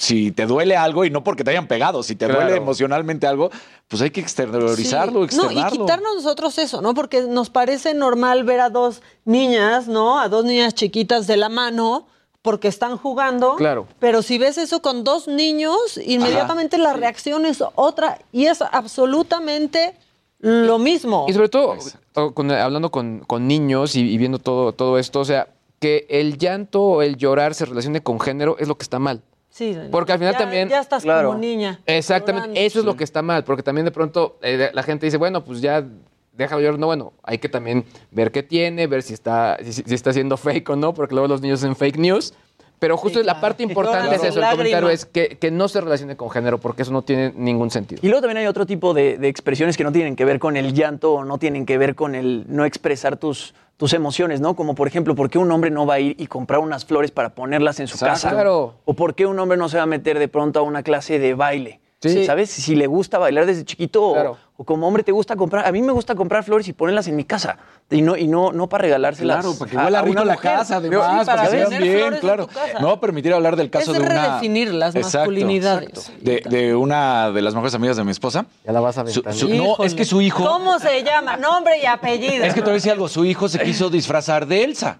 si te duele algo y no porque te hayan pegado, si te Claro. duele emocionalmente algo, pues hay que exteriorizarlo, Sí. No, y quitarnos nosotros eso, ¿no? Porque nos parece normal ver a dos niñas, ¿no? A dos niñas chiquitas de la mano porque están jugando. Claro. Pero si ves eso con dos niños, inmediatamente la reacción es otra y es absolutamente lo mismo. Y sobre todo, o con- hablando con, con niños y, y viendo todo, todo esto, o sea, que el llanto o el llorar se relacione con género es lo que está mal. Sí, Porque al final ya- también- Ya estás Claro. como niña. Exactamente, llorando. eso es lo que está mal, porque también de pronto eh, la gente dice, bueno, pues ya déjalo llorar. No, bueno, hay que también ver qué tiene, ver si está, si, si está haciendo fake o no, porque luego los niños hacen fake news. Pero justo la parte importante Lloran es eso, el comentario es que, que no se relacione con género, porque eso no tiene ningún sentido. Y luego también hay otro tipo de, de expresiones que no tienen que ver con el llanto o no tienen que ver con el no expresar tus, tus emociones, ¿no? Como por ejemplo, ¿por qué un hombre no va a ir y comprar unas flores para ponerlas en su Exacto. casa? Claro. O por qué un hombre no se va a meter de pronto a una clase de baile. Sí. ¿Sabes? Si le gusta bailar desde chiquito o- Claro. o, como hombre te gusta comprar. A mí me gusta comprar flores y ponerlas en mi casa. Y no, y no, no para regalárselas. Claro, para que a- huela rico la mujer. casa, Sí, además, para, para que se vean tener bien, claro. a permitir hablar del caso Es de una... redefinir las Exacto, masculinidades. exacto. De, de una de las mejores amigas de mi esposa. Ya la vas a Su- aventar. su- no, Híjole. es que su hijo... ¿Cómo se llama? Nombre y apellido. Es que te voy a decir algo, su hijo se quiso disfrazar de Elsa.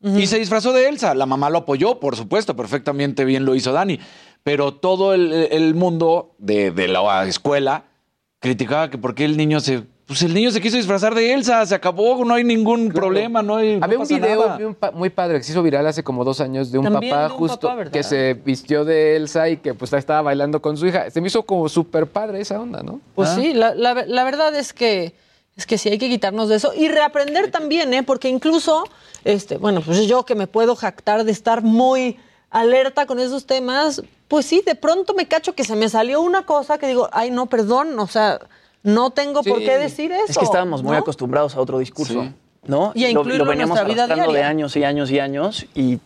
Y se disfrazó de Elsa. La mamá lo apoyó, por supuesto, perfectamente bien lo hizo Dani. Pero todo el, el mundo de, de la escuela criticaba que por qué el niño se... Pues el niño se quiso disfrazar de Elsa, se acabó, no hay ningún problema, no hay... no Había un video nada. vi un pa- muy padre que se hizo viral hace como dos años de un También papá de un justo que se vistió de Elsa y que pues estaba bailando con su hija. Se me hizo como súper padre esa onda, ¿no? Pues Ah. sí, la, la- la verdad es que es que sí hay que quitarnos de eso y reaprender también, ¿eh? Porque incluso, este, bueno, pues yo que me puedo jactar de estar muy alerta con esos temas, pues sí, de pronto me cacho que se me salió una cosa que digo, ay, no, perdón, o sea, no tengo por qué decir eso. Es que estábamos muy acostumbrados a otro discurso, Sí. ¿no? Y a lo, incluirlo lo en veníamos nuestra vida arrastrando de años y años y años y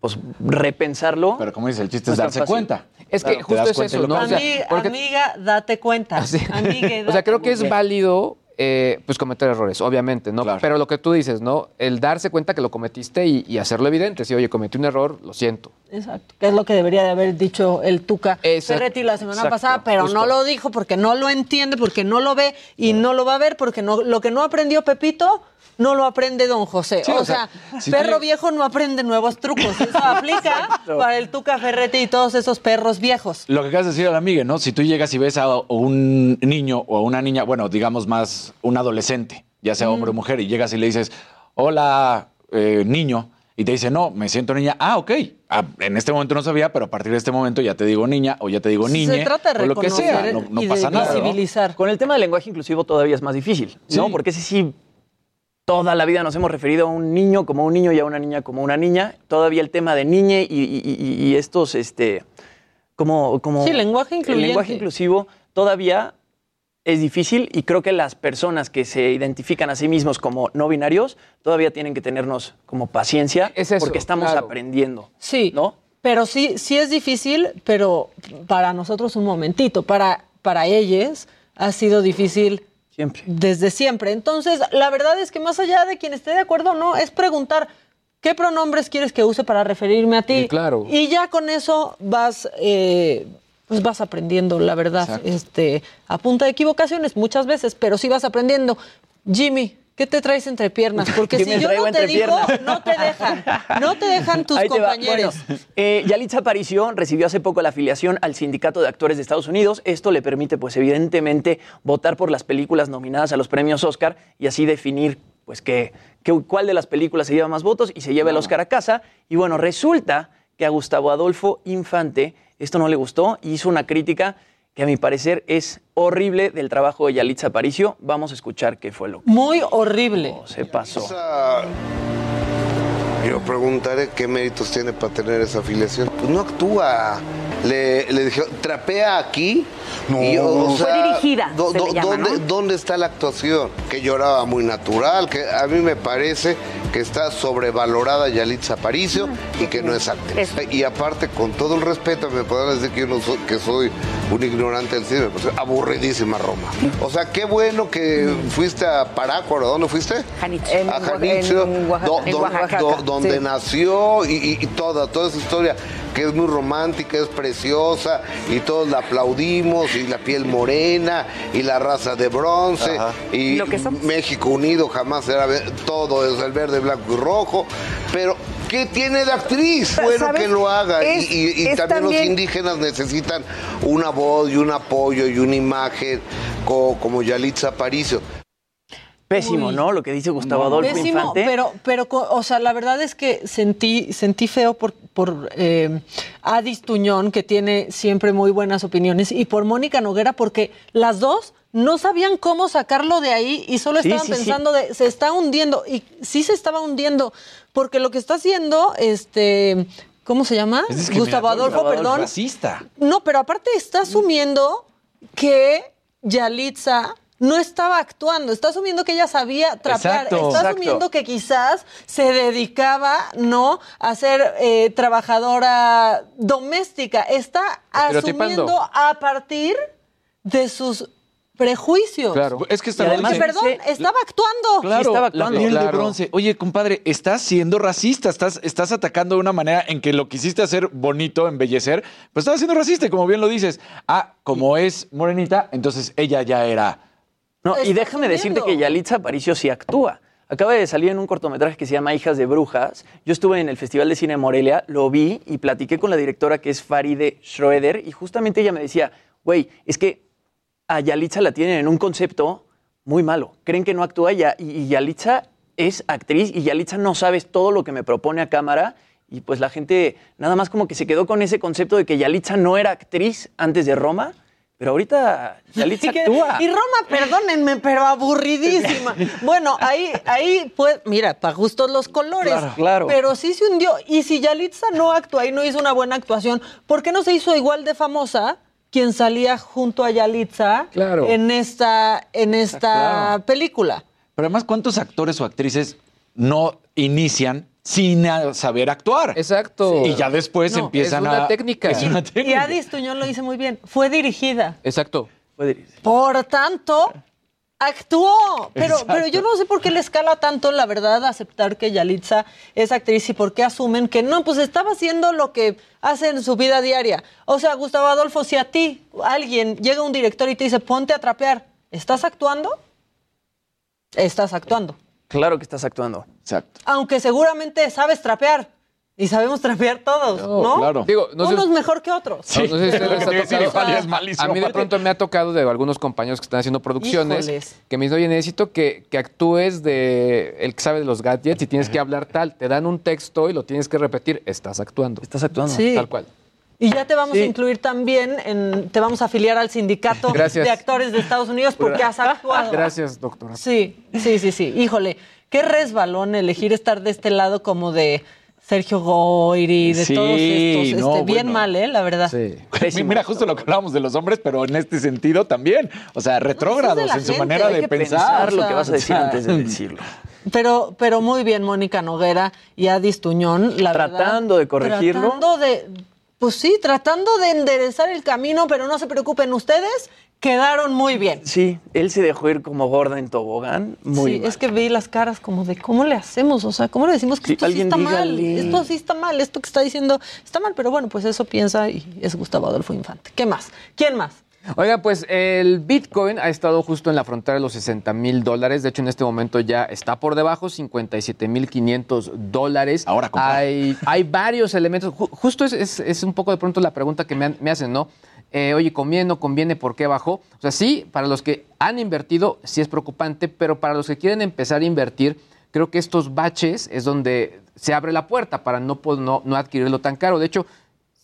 pues repensarlo. Pero como dice, el chiste no es darse fácil. cuenta. Es que Te justo es eso, ¿no? O sea, Ami- porque- Amiga, date cuenta. O sea, creo que es válido eh, pues cometer errores, obviamente, ¿no? Claro. Pero lo que tú dices, ¿no? El darse cuenta que lo cometiste y, y hacerlo evidente. Si, oye, cometí un error, lo siento. Exacto, que es lo que debería de haber dicho el Tuca Exacto. Ferretti la semana Exacto, pasada, pero justo. no lo dijo porque no lo entiende, porque no lo ve y no lo va a ver porque no, lo que no aprendió Pepito no lo aprende don José. Sí, o, o sea, sea, si tú perro viejo no aprende nuevos trucos. Eso aplica para el Tuca Ferretti y todos esos perros viejos. Lo que acabas de decir a la amiga, ¿no? Si tú llegas y ves a un niño o a una niña, bueno, digamos más un adolescente, ya sea hombre o mujer, y llegas y le dices, hola, eh, niño, y te dice, no, me siento niña. Ah, ok. Ah, en este momento no sabía, pero a partir de este momento ya te digo niña o ya te digo niñe. Se trata de o lo que sea. No, no y de pasa nada. Con el tema del lenguaje inclusivo todavía es más difícil, ¿no? Porque ese sí, toda la vida nos hemos referido a un niño como un niño y a una niña como una niña. Todavía el tema de niñe y, y- y- y estos, este, como, como... Sí, lenguaje El incluyente. lenguaje inclusivo todavía es difícil y creo que las personas que se identifican a sí mismos como no binarios todavía tienen que tenernos como paciencia Es eso, porque estamos claro. aprendiendo. Sí, ¿No? pero sí, sí es difícil, pero para nosotros un momentito, para, para ellos ha sido difícil Siempre. desde siempre. Entonces, la verdad es que más allá de quien esté de acuerdo o no, es preguntar qué pronombres quieres que use para referirme a ti. Sí, claro. Y ya con eso vas, eh, pues vas aprendiendo, la verdad, Exacto. este, a punta de equivocaciones muchas veces, pero sí vas aprendiendo. Jimmy. ¿Qué te traes entre piernas? Porque ¿Qué si yo no te digo, piernas? no te dejan. No te dejan tus te compañeros. Bueno, eh, Yalitza Aparicio recibió hace poco la afiliación al Sindicato de Actores de Estados Unidos. Esto le permite, pues evidentemente, votar por las películas nominadas a los premios Oscar y así definir, pues, que, que- cuál de las películas se lleva más votos y se lleva el Oscar a casa. Y bueno, resulta que a Gustavo Adolfo Infante esto no le gustó y hizo una crítica que a mi parecer es horrible del trabajo de Yalitza Aparicio. Vamos a escuchar qué fue lo que Muy horrible. se pasó. Esa- Yo preguntaré qué méritos tiene para tener esa afiliación. Pues no actúa. Le, le dijeron, trapea aquí. No. o Fue dirigida, do- se do- le llama, ¿dónde, ¿no? dónde está la actuación? Que lloraba muy natural, que a mí me parece que está sobrevalorada Yalitza Aparicio y que no es actriz. Y aparte, con todo el respeto, me podrán decir que yo no soy, que soy un ignorante del cine, pareció aburridísima Roma. O sea, qué bueno que fuiste a Parácuaro, ¿dónde fuiste? En, a Janitzio, en Oaxaca. do- En do- Oaxaca, do- donde sí. nació y, y- y toda, toda esa historia que es muy romántica, es preciosa y todos la aplaudimos y la piel morena y la raza de bronce y México unido jamás será todo es el verde, blanco y rojo, pero ¿qué tiene de actriz? Pero, Bueno ¿sabes? que lo haga y- Es- y, y es también, los indígenas necesitan una voz y un apoyo y una imagen co- como Yalitza Aparicio. Pésimo, Uy. ¿no? Lo que dice Gustavo Adolfo Pésimo, Infante. pero, pero, o sea, la verdad es que sentí, sentí feo por, por eh, Adis Tuñón, que tiene siempre muy buenas opiniones, y por Mónica Noguera, porque las dos no sabían cómo sacarlo de ahí y solo Sí, estaban sí, sí. pensando de, se está hundiendo, y sí se estaba hundiendo, porque lo que está haciendo, este, ¿cómo se llama? Es Gustavo. Adolfo, perdón. Racista. No, pero aparte está asumiendo que Yalitza no estaba actuando, está asumiendo que ella sabía trapear, Exacto. está Exacto. asumiendo que quizás se dedicaba, ¿no?, a ser eh, trabajadora doméstica, está asumiendo a partir de sus prejuicios. Es que además, perdón, estaba actuando. Claro, la piel de bronce. Oye, compadre, estás siendo racista, estás, estás atacando de una manera en que lo quisiste hacer bonito, embellecer, pues estás siendo racista, y como bien lo dices. Ah, como es morenita, entonces ella ya era. No, y déjame decirte que Yalitza Aparicio sí actúa. Acaba de salir en un cortometraje que se llama Hijas de Brujas. Yo estuve en el Festival de Cine de Morelia, lo vi y platiqué con la directora que es Faride Schroeder y justamente ella me decía, güey, es que a Yalitza la tienen en un concepto muy malo. Creen que no actúa ya, y, y Yalitza es actriz y Yalitza no sabes todo lo que me propone a cámara y pues la gente nada más como que se quedó con ese concepto de que Yalitza no era actriz antes de Roma, pero ahorita Yalitza Que- actúa. Y Roma, perdónenme, pero aburridísima. Bueno, ahí, ahí, pues, mira, para gustos los colores. Claro, claro. Pero sí se hundió. Y si Yalitza no actúa y no hizo una buena actuación, ¿por qué no se hizo igual de famosa quien salía junto a Yalitza Claro. en esta, en esta Claro. película? Pero además, ¿cuántos actores o actrices no inician sin saber actuar? Exacto. Y ya después No, empiezan es una a. técnica. Es una Y técnica. Adis Tuñón lo dice muy bien. Fue dirigida. Exacto. Por tanto, actuó. Pero, Exacto. pero yo no sé por qué le escala tanto, la verdad, aceptar que Yalitza es actriz y por qué asumen que no, pues estaba haciendo lo que hace en su vida diaria. O sea, Gustavo Adolfo, si a ti alguien llega un director y te dice, ponte a trapear, ¿estás actuando? Estás actuando. Claro que estás actuando. Exacto. Aunque seguramente sabes trapear. Y sabemos trapear todos, ¿no? claro. Digo, no sé- Unos mejor que otros. No, no sé si a ustedes les ha tocado. malísimo. A mí de pronto me ha tocado de algunos compañeros que están haciendo producciones Híjoles. que me dicen, oye, necesito que, que actúes de el que sabe de los gadgets y tienes que hablar tal. Te dan un texto y lo tienes que repetir. Estás actuando. Estás actuando. Sí. Tal cual. Y ya te vamos Sí. a incluir también, en, te vamos a afiliar al sindicato Gracias. de actores de Estados Unidos porque has actuado. Gracias, doctora. Sí, sí, sí, sí. Híjole, qué resbalón elegir estar de este lado como de Sergio Goyri, de Sí, todos estos. no, este, bien bueno. mal, ¿eh? La verdad. Mira, justo lo que hablábamos de los hombres, pero en este sentido también. O sea, retrógrados en su gente, manera de pensar. pensar lo que vas a decir O sea, antes de decirlo. Pero, pero muy bien, Mónica Noguera y Adis Tuñón, la verdad. Tratando de corregirlo. Tratando de, pues sí, tratando de enderezar el camino, pero no se preocupen ustedes, quedaron muy bien. Sí, él se dejó ir como gorda en tobogán. Muy sí, mal. es que vi las caras como de cómo le hacemos, o sea, cómo le decimos que Sí, esto sí está mal, esto sí está mal, esto que está diciendo está mal, pero bueno, pues eso piensa y es Gustavo Adolfo Infante. ¿Qué más? ¿Quién más? Oiga, pues el Bitcoin ha estado justo en la frontera de los 60 mil dólares. De hecho, en este momento ya está por debajo, 57 mil 500 dólares. Ahora hay, hay varios elementos. Ju- justo es, es- es un poco de pronto la pregunta que me, han- me hacen, ¿no? Eh, oye, ¿conviene, no conviene? ¿Por qué bajó? O sea, sí, para los que han invertido, sí es preocupante, pero para los que quieren empezar a invertir, creo que estos baches es donde se abre la puerta para no, po- no, no adquirirlo tan caro. De hecho,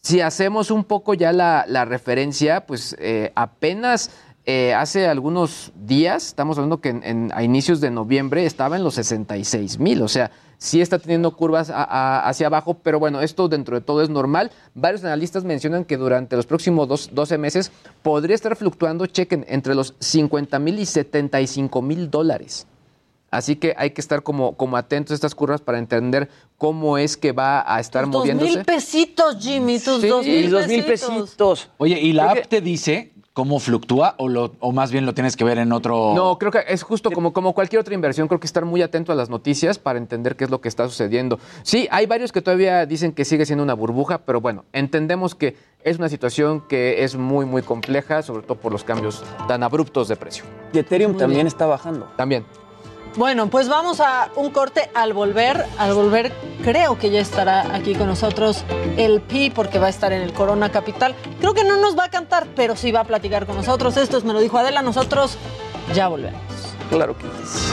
si hacemos un poco ya la, referencia, pues eh, apenas eh, hace algunos días, estamos hablando que a inicios de noviembre estaba en los 66 mil, o sea, sí está teniendo curvas hacia abajo, pero bueno, esto dentro de todo es normal. Varios analistas mencionan que durante los próximos dos- 12 meses podría estar fluctuando, chequen, entre los 50 mil y 75 mil dólares. Así que hay que estar como, como atentos a estas curvas para entender cómo es que va a estar Dos moviéndose. mil pesitos, Jimmy, tus Sí, dos mil dos mil pesitos. pesitos. Oye, ¿y la app te dice cómo fluctúa o, lo, o más bien lo tienes que ver en otro...? No, creo que es justo como, como cualquier otra inversión, creo que estar muy atento a las noticias para entender qué es lo que está sucediendo. Sí, hay varios que todavía dicen que sigue siendo una burbuja, pero bueno, entendemos que es una situación que es muy, muy compleja, sobre todo por los cambios tan abruptos de precio. Y Ethereum Muy también bien. está bajando. También. Bueno, pues vamos a un corte al volver. Al volver, creo que ya estará aquí con nosotros el Pi, porque va a estar en el Corona Capital. Creo que no nos va a cantar, pero sí va a platicar con nosotros. Esto es Me lo dijo Adela. Nosotros ya volvemos. Claro que sí.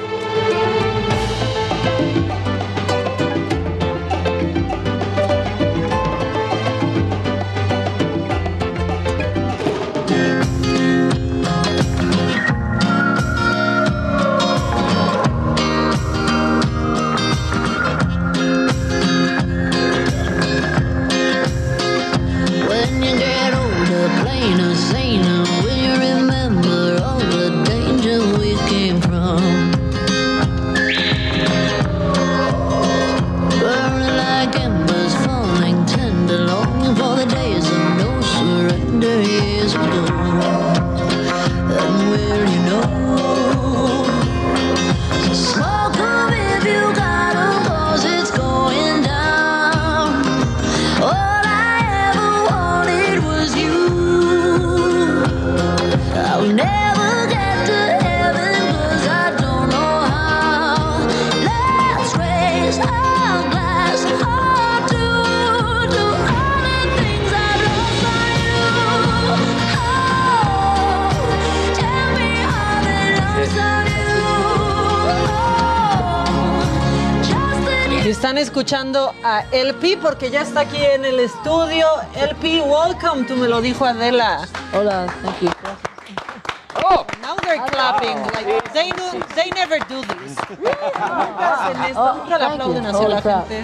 A El Pi porque ya está aquí en el estudio. El Pi, welcome to Me lo dijo Adela. Hola, thank you. Oh, now they're clapping. Like, they, do, they never do this. Nunca hacen esto, Oh, nunca le aplauden hacia la gente.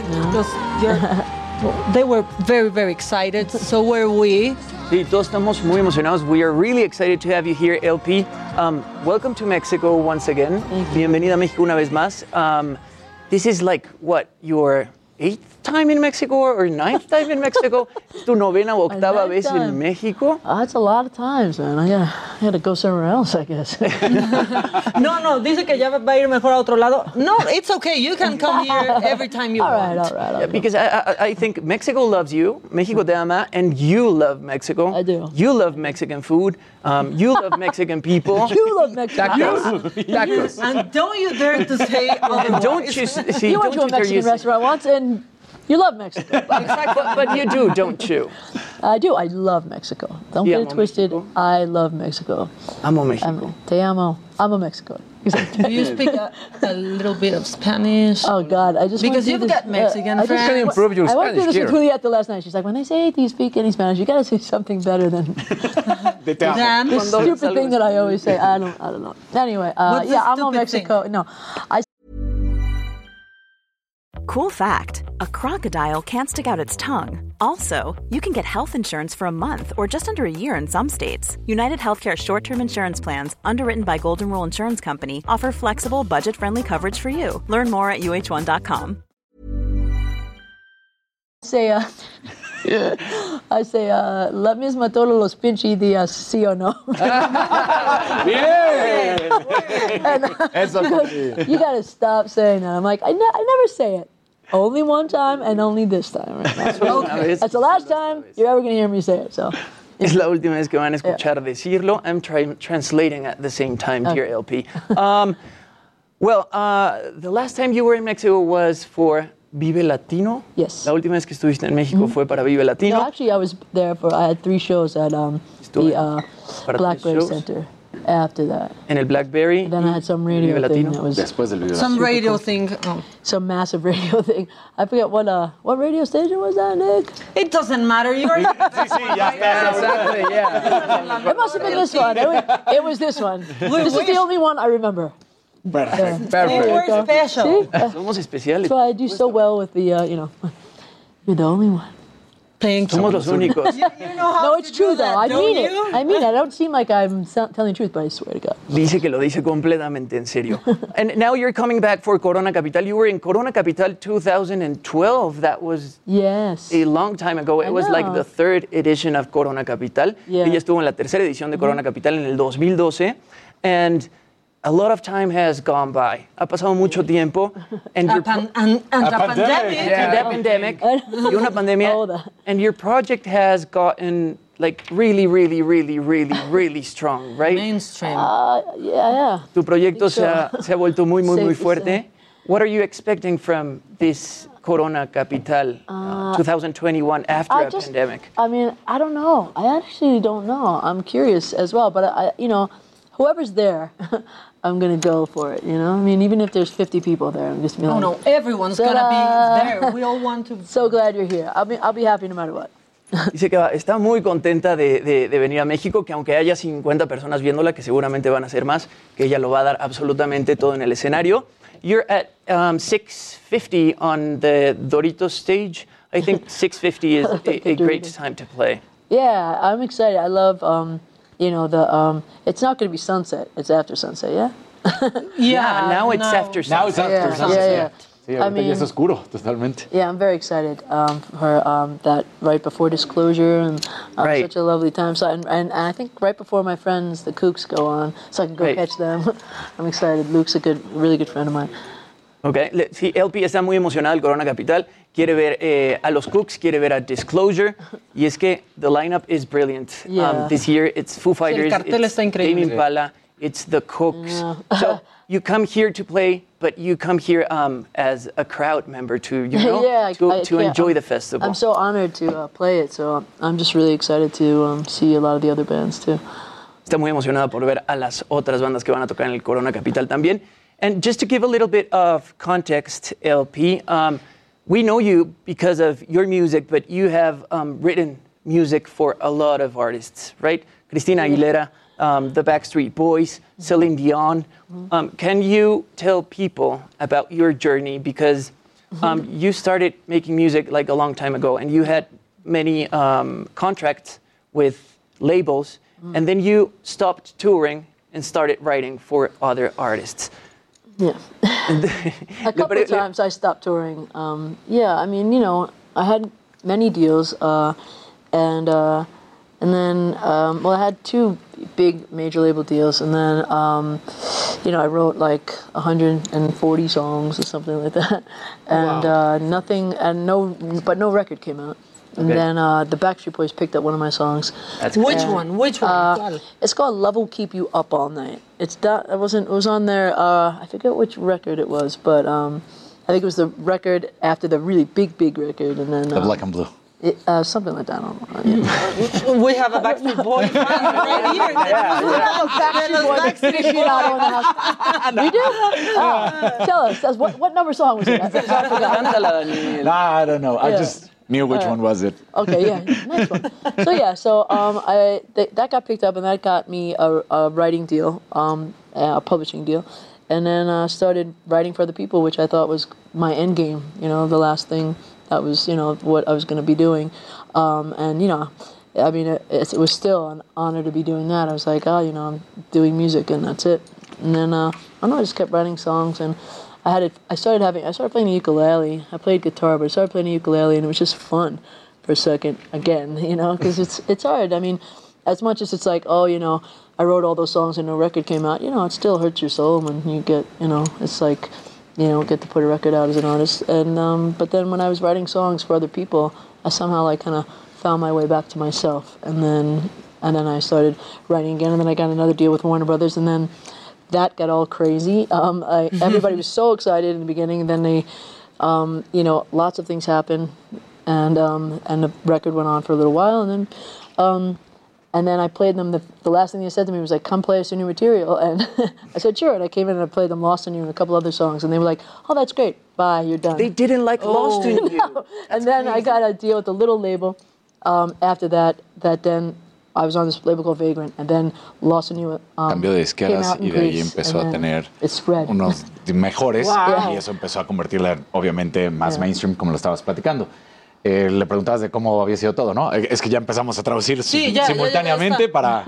They were very, very excited. So were we. Sí, todos estamos muy emocionados. We are really excited to have you here, LP. Um, welcome to Mexico once again. Bienvenida a México una vez más. Um, this is like, what, your eighth time in Mexico or ninth time in Mexico? ¿Tu novena o octava ninth vez en time. México? Uh, that's a lot of times, man. I gotta, I had to go somewhere else, I guess. No, no, dice que ya va a ir mejor a otro lado. No, it's okay. You can come here every time you All want. right, all right, all Yeah, right. because I, I, I think Mexico loves you, Mexico te ama, and you love Mexico. I do. You love Mexican food. Um, you love Mexican people. you love Mexican Tacos. food. Tacos. And don't you dare to say And otherwise. don't you see? you went to don't a Mexican restaurant once and you love Mexico. but, but you do, don't you? I do. I love Mexico. Don't Yeah, get it Mom, twisted. I love Mexico. Amo México. I'm, te amo. I'm a Mexican. Do you speak a, a little bit of Spanish? Oh God, I just Because you've this, got Mexican I just friends. went- Improve your I went through Spanish this with. Julieta last night. She's like, when they say, "Do you speak any Spanish?" You gotta say something better than Dan? this stupid thing that I always say. I don't. I don't know. Anyway, uh, yeah, I'm on stupid Mexico. No, I Cool fact a crocodile can't stick out its tongue. Also, you can get health insurance for a month or just under a year in some states. United Healthcare short term insurance plans, underwritten by Golden Rule Insurance Company, offer flexible, budget friendly coverage for you. Learn more at uh1.com. say, uh, I say, uh, la misma todos los pinche días, sí o no. And, uh, Eso goes, you gotta stop saying that. I'm like, I, ne- I never say it. Only one time and only this time. Right? That's, Okay. That's the last time you're ever gonna hear me say it. So. Es la última vez que van a escuchar decirlo. I'm try- translating at the same time here, LP. Um, well, uh, the last time you were in Mexico was for Vive Latino. Yes. La última vez que estuviste en México fue para Vive Latino. No, actually, I was there for. I had three shows at um, the uh, Blackberry. Center, After that. En el BlackBerry. Then I had some radio thing Latino. that was Después del video. Some radio thing. Oh. some massive radio thing. I forget what uh what radio station was that, Nick? It doesn't matter. You're. Exactly, yeah. It must have been this one. It was, it was this one. This is the only one I remember. Perfect. There you go. special. See? Uh, Somos especiales. That's why I do so well with the, uh, you know, you're the only one. Thank Somos los únicos. No, it's true though. I mean it. I mean it. I don't seem like I'm telling the truth, but I swear to God. Dice que lo dice completamente en serio. and now you're coming back for Corona Capital. You were in Corona Capital 2012. That was Yes. a long time ago. It I was like the third edition of Corona Capital. Yeah. Ella estuvo en la tercera edición de Corona mm-hmm. Capital en el 2012. And a lot of time has gone by. Ha pasado mucho tiempo. And A your pan- and, and A a pandemic, pandemic. yeah. and that pandemic y una pandemia. Oh. And your project has gotten like really, really, really, really, really strong, right? Mainstream. Uh, yeah, yeah. Tu proyecto se ha, se ha vuelto muy, muy, muy fuerte. say. What are you expecting from this Corona Capital uh, 2021 after I a just- pandemic? I mean, I don't know. I actually don't know. I'm curious as well, but I, you know, whoever's there, I'm gonna go for it. You know, I mean, even if there's 50 people there, I'm just be Oh like, no, everyone's gonna be there. We all want to. so glad you're here. I'll be, I'll be happy no matter what. Dice que va- está muy contenta de, de- de venir a México, que aunque haya 50 personas viéndola, que seguramente van a ser más, que ella lo va a dar absolutamente todo en el escenario. You're at um, 650 on the Doritos stage. I think 650 is a, a great time to play. Yeah, I'm excited. I love, um, you know, the. Um, it's not gonna be sunset. It's after sunset. Yeah. Yeah, now it's after sunset. Now it's after Yeah, sunset. yeah, yeah. Sí, I mean, es oscuro, totalmente. Yeah, I'm very excited um, for um, that right before disclosure and um, Right. such a lovely time. So and, and I think right before my friends, the Kooks, go on, so I can go Right. catch them. I'm excited. Luke's a good, really good friend of mine. Okay. le- Sí, LP está muy emocionada del Corona Capital. Quiere ver eh, a los Cooks, quiere ver a Disclosure. Y es que the lineup is brilliant. Yeah. Um, this year it's Foo Fighters, cartel it's está increíble. Impala, it's the Cooks. So you come here to play, but you come here um, as a crowd member to, you know, yeah, I- to, I to can't- enjoy I'm- the festival. I'm so honored to uh, play it. So I'm just really excited to um, see a lot of the other bands too. Está muy emocionada por ver a las otras bandas que van a tocar en el Corona Capital también. And just to give a little bit of context, LP, um, we know you because of your music, but you have um, written music for a lot of artists, right? Cristina Aguilera, um, the Backstreet Boys, Celine Dion. Um, can you tell people about your journey? Because um, you started making music like a long time ago, and you had many um, contracts with labels, and then you stopped touring and started writing for other artists. Yeah. a couple of times I stopped touring. Um, yeah, I mean, you know, I had many deals, uh, and uh, and then um, well, I had two big major label deals, and then um, you know, I wrote like 140 songs or something like that, and uh, nothing, and no, but no record came out. And Okay. then uh, the Backstreet Boys picked up one of my songs. That's Which And, one? Which one? uh, ¿Cuál? it's called Love Will Keep You Up All Night. It's that it wasn't it was on there. Uh, I forget which record it was, but um, I think it was the record after the really big big record, and then The uh, black and blue. it, uh, something like that. I don't know. Yeah. We have a Backstreet Boy fan right here. Backstreet Boys aficionado in the house. We do. Oh, tell us. What what number song was it? I forgot. Nah, I don't know. I Yeah. just knew which right. one was it. Okay, yeah, nice one. So yeah, so um, I th- that got picked up, and that got me a, a writing deal, um, a publishing deal, and then uh, started writing for other people, which I thought was my end game. You know, the last thing that was you know what I was going to be doing, um, and you know. I mean, it, it was still an honor to be doing that. I was like, oh, you know, I'm doing music and that's it. And then uh, I don't know, I just kept writing songs and I had it. I started having. I started playing the ukulele. I played guitar, but I started playing the ukulele, and it was just fun for a second again. You know, because it's it's hard. I mean, as much as it's like, oh, you know, I wrote all those songs and no record came out. You know, it still hurts your soul when you get. You know, it's like, you know, get to put a record out as an artist. And um, but then when I was writing songs for other people, I somehow like kind of found my way back to myself, and then and then I started writing again, and then I got another deal with Warner Brothers, and then that got all crazy. Um, I, everybody was so excited in the beginning, and then they, um, you know, lots of things happened, and um, and the record went on for a little while, and then. Um, and then I played them. The, the, last thing they said to me was like, "Come play us your new material." And I said, "Sure." And I came in and I played them "Lost in You" and a couple other songs. And they were like, "Oh, that's great. Bye. You're done." They didn't like oh, "Lost in You." no. And then crazy. I got a deal with a little label um, after that. That then I was on this label called Vagrant, and then Lost and You. Um, Cambio de disqueras y de ahí empezó a tener unos mejores wow. y eso empezó a convertirla, obviamente, más yeah. mainstream, como lo estabas platicando. Eh, le preguntabas de cómo había sido todo, ¿no? Eh, es que ya empezamos a traducir sí, ya, simultáneamente ya, ya, para.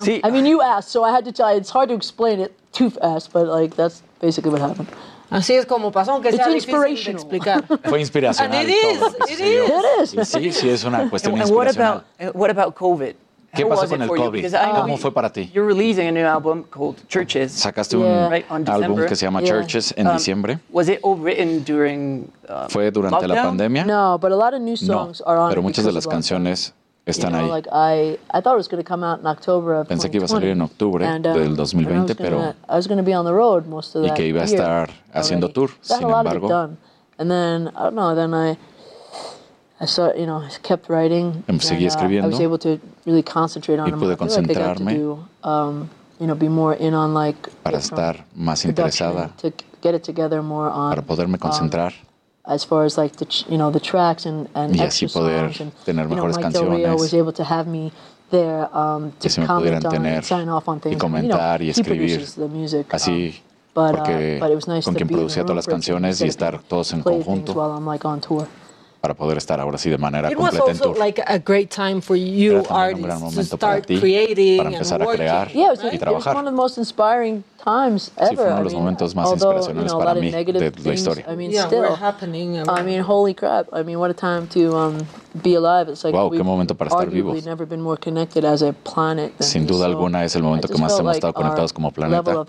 Sí. I mean, you asked, so I had to tell you, it's hard to explain it too fast, but like that's basically what happened. Así es como pasó, aunque sea difícil de explicar. Fue inspiracional. And it is, todo, it is. It. Sí, sí, es una cuestión and what inspiracional. About, what about COVID? ¿Qué pasó con el COVID? ¿Cómo fue para ti? You're releasing a new album called Churches. Sacaste un álbum que se llama Churches en um, diciembre. Was it all written during, uh, ¿Fue durante la pandemia? No, but a lot of new songs are on pero muchas de las canciones Están you know, ahí. Like I, I thought it was going to come out in October of Pensé que iba a salir en octubre and, um, del 2020, gonna, pero y que iba a estar haciendo already. tour. So Sin embargo, and then I don't know, then I I started, you know, I kept writing. Seguí escribiendo. Uh, I was able to really concentrate on y pude concentrarme. Like do, um, you know, be more in on like para estar más interesada. To get it together more on, para poderme concentrar. Um, as far as like the you know the tracks and and y así poder tener mejores canciones. was able to have me there um, to comment on, and sign off on things. Y comentar y escribir. The music, así. Um, porque uh, con quien producía todas las canciones y estar todos en conjunto para poder estar ahora sí de manera It completa was also en tour. Like a great time for you Era un gran momento para ti, para empezar a crear yeah, y trabajar. One of the most inspiring times ever. Sí, fue uno de los momentos más Although, inspiracionales you know, para mí de la historia. I mean, yeah, still, happening. I mean, holy crap. I mean, what a time to um, be alive. It's like wow, qué momento para estar vivos. Never been more connected as a planet than Sin duda alguna es el momento que más hemos estado conectados como planeta.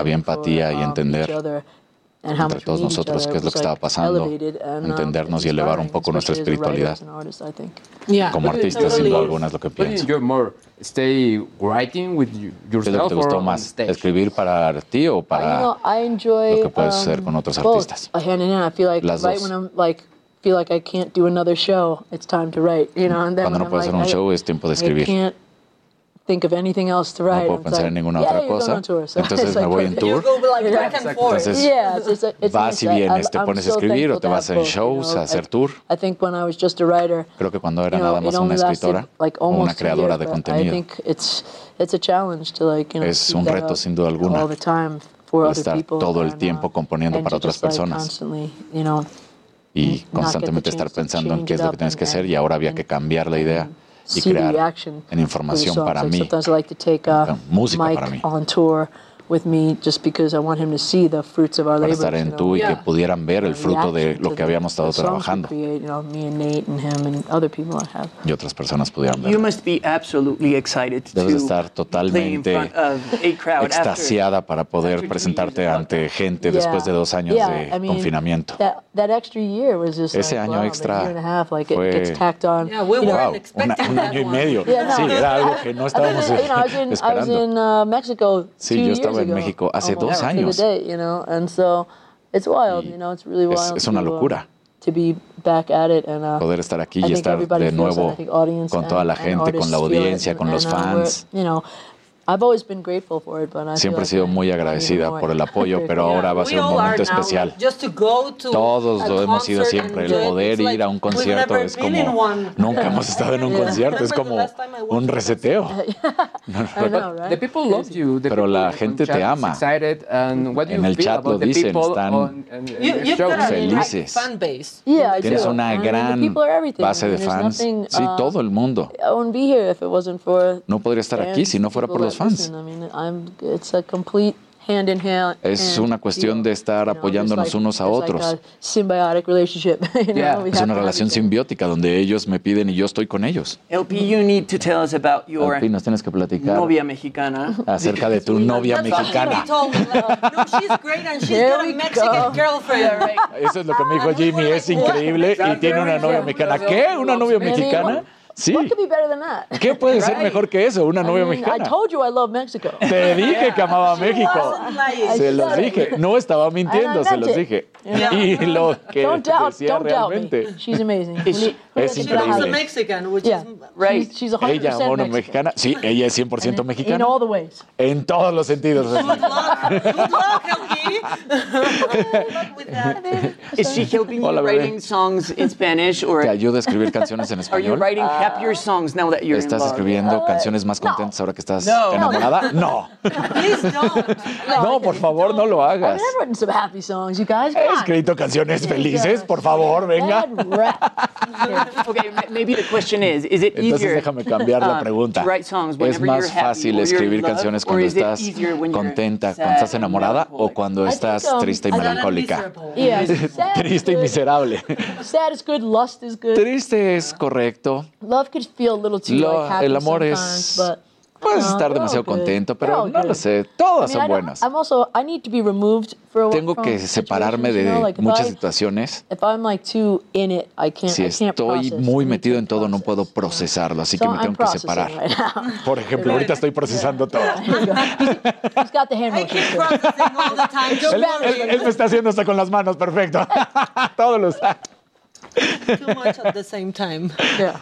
Había empatía y um, entender entre todos nosotros qué es lo que estaba pasando, entendernos y elevar un poco nuestra espiritualidad. Como artista, sin duda alguna, es lo que pienso. ¿Qué es lo que te gustó más? ¿Escribir para ti o para lo que puedes hacer con otros artistas? Las dos. Cuando no puedes hacer un show, es tiempo de escribir think of anything else to write. No puedo pensar like, en ninguna yeah, otra cosa. Tour, so Entonces me like, voy en tour. Like Entonces yeah, it's, it's vas y vienes, te pones a escribir o te vas en shows, a hacer tour. Creo que cuando era nada más una escritora o una creadora de contenido, es un reto sin duda alguna estar todo el tiempo componiendo para otras personas y constantemente estar pensando en qué es lo que tienes que hacer y ahora había que cambiar la idea y crear en información para mí, música para mí para estar en tú y que pudieran ver el fruto de lo que habíamos estado trabajando. Y otras personas pudieran ver. Debes estar totalmente extasiada para poder presentarte ante gente después de dos años de confinamiento. Ese año extra fue wow, un año y medio. Sí, era algo que no estábamos esperando. Sí, yo estaba estaba en México hace dos años. Es, es una locura. Poder estar aquí y estar de nuevo con toda la gente, con la audiencia, con los fans. You know, I've always been grateful for it, but I Siempre he like sido muy agradecida por el apoyo, pero ahora va a ser un momento especial. Todos lo hemos sido siempre. El poder ir a un concierto es como nunca hemos estado en un concierto, es como un reseteo. Pero la gente te ama. En el chat lo dicen, están felices. Tienes una gran base de fans. Sí, todo el mundo. No podría estar aquí si no fuera por los to have relación simbiótica donde ellos me piden y yo estoy con ellos. LP, you need to tell us about your Alpi, nos tienes que platicar novia mexicana. acerca de tu novia mexicana. told me, no, she's great and she's Here got a we Mexican go. girlfriend. Eso es lo que me dijo Jimmy, es increíble y tiene una novia mexicana. ¿Qué? ¿Una novia mexicana? What could be better than that? ¿Qué puede ser mejor que eso? Una I novia mexicana. Told you I love Mexico. Te dije que amaba México. Se los dije. No estaba mintiendo, se los dije. Y lo que don't doubt, decía don't realmente. Doubt. She's amazing. She, es. She's a Mexican, which is right. She's, she's 100% ella mexicana. Sí, ella es 100% mexicana. In all the ways. En todos los sentidos. A escribir Songs now that you're ¿Estás escribiendo canciones más contentas ahora que estás No. enamorada? No. Please don't. No, por favor, no lo hagas. I've written some happy songs, you guys. He escrito canciones felices, por favor, venga. Okay, maybe the question is, is it Entonces déjame cambiar la uh, pregunta. ¿Es más fácil escribir canciones cuando estás contenta, sad cuando estás enamorada o cuando think, estás um, triste y melancólica? Triste y miserable. Triste es correcto. Love could feel a little too Lo, like, happy el amor sometimes, es but, Puedes estar demasiado contento, pero no lo sé. Todas I mean, son buenas. I'm also, I need to be for Tengo que separarme de you know? like muchas I, situaciones. If I'm like too in it, I can't, si I can't estoy muy metido en todo, no puedo procesarlo, así so que me I'm tengo que separar. Right Por ejemplo, ahorita estoy procesando todo. Él me está haciendo hasta con las manos, perfecto. todo lo está. Too much at the same time. Yeah.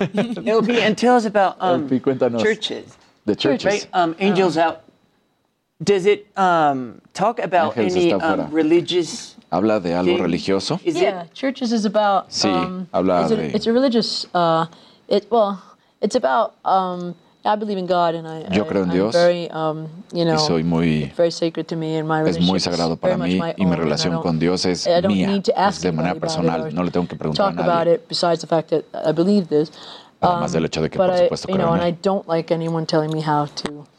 LP, and tell us about um, LP, churches. The churches. Right? Um, Angels. Uh-huh. Out. Does it um, talk about any um, religious habla de algo religioso. Is yeah, it? churches is about. Sí, um, habla de... it's a religious. Uh, it well, it's about um, Yo creo en Dios y soy muy, es muy sagrado para mí y mi relación con Dios es mía, es de manera personal, no le tengo que preguntar a nadie. Además del hecho de que, por supuesto, creo en él.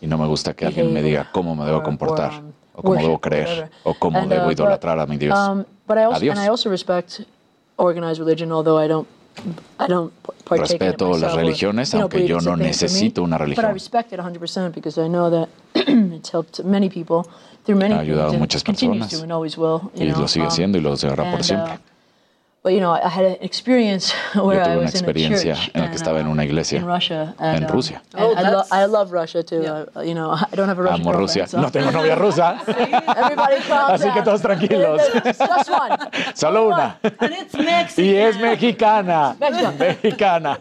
Y no me gusta que alguien me diga cómo me debo comportar, o cómo debo creer, o cómo debo idolatrar a mi Dios. A Dios respeto las religiones, aunque yo no necesito una religión. Ha ayudado a muchas personas y lo sigue haciendo y lo hará por siempre you know, I had an experience where Yo tuve I was una experiencia in en la que estaba en una um, iglesia en um, Rusia. I, love Russia too. Uh, I don't have a Amo Rusia. No tengo novia rusa. Así que todos tranquilos. Solo una. And it's Y es mexicana. Mexicana.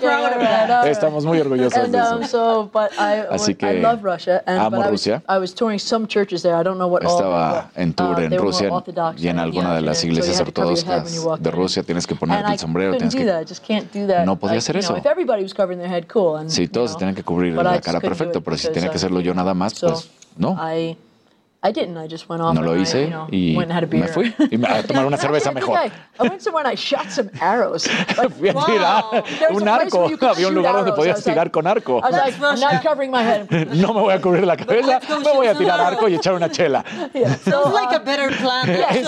So. Estamos muy orgullosos de um, eso. But I, Así que I love Russia. And, amo Rusia. I was, touring some churches there. I don't know what estaba en tour uh, en Rusia y en alguna de las iglesias ortodoxas roscas de Rusia, tienes que ponerte el sombrero, tienes que... No podía hacer eso. Si todos se tienen que cubrir la cara, perfecto, pero si tenía que hacerlo yo nada más, pues no. I didn't. I just went off no lo hice I, you y me fui a tomar una cerveza mejor. I, went somewhere and I shot some arrows. Like, fui a tirar un arco. Había un lugar donde podías tirar con arco. No me voy a cubrir la cabeza, me voy a tirar arco y echar una chela. Es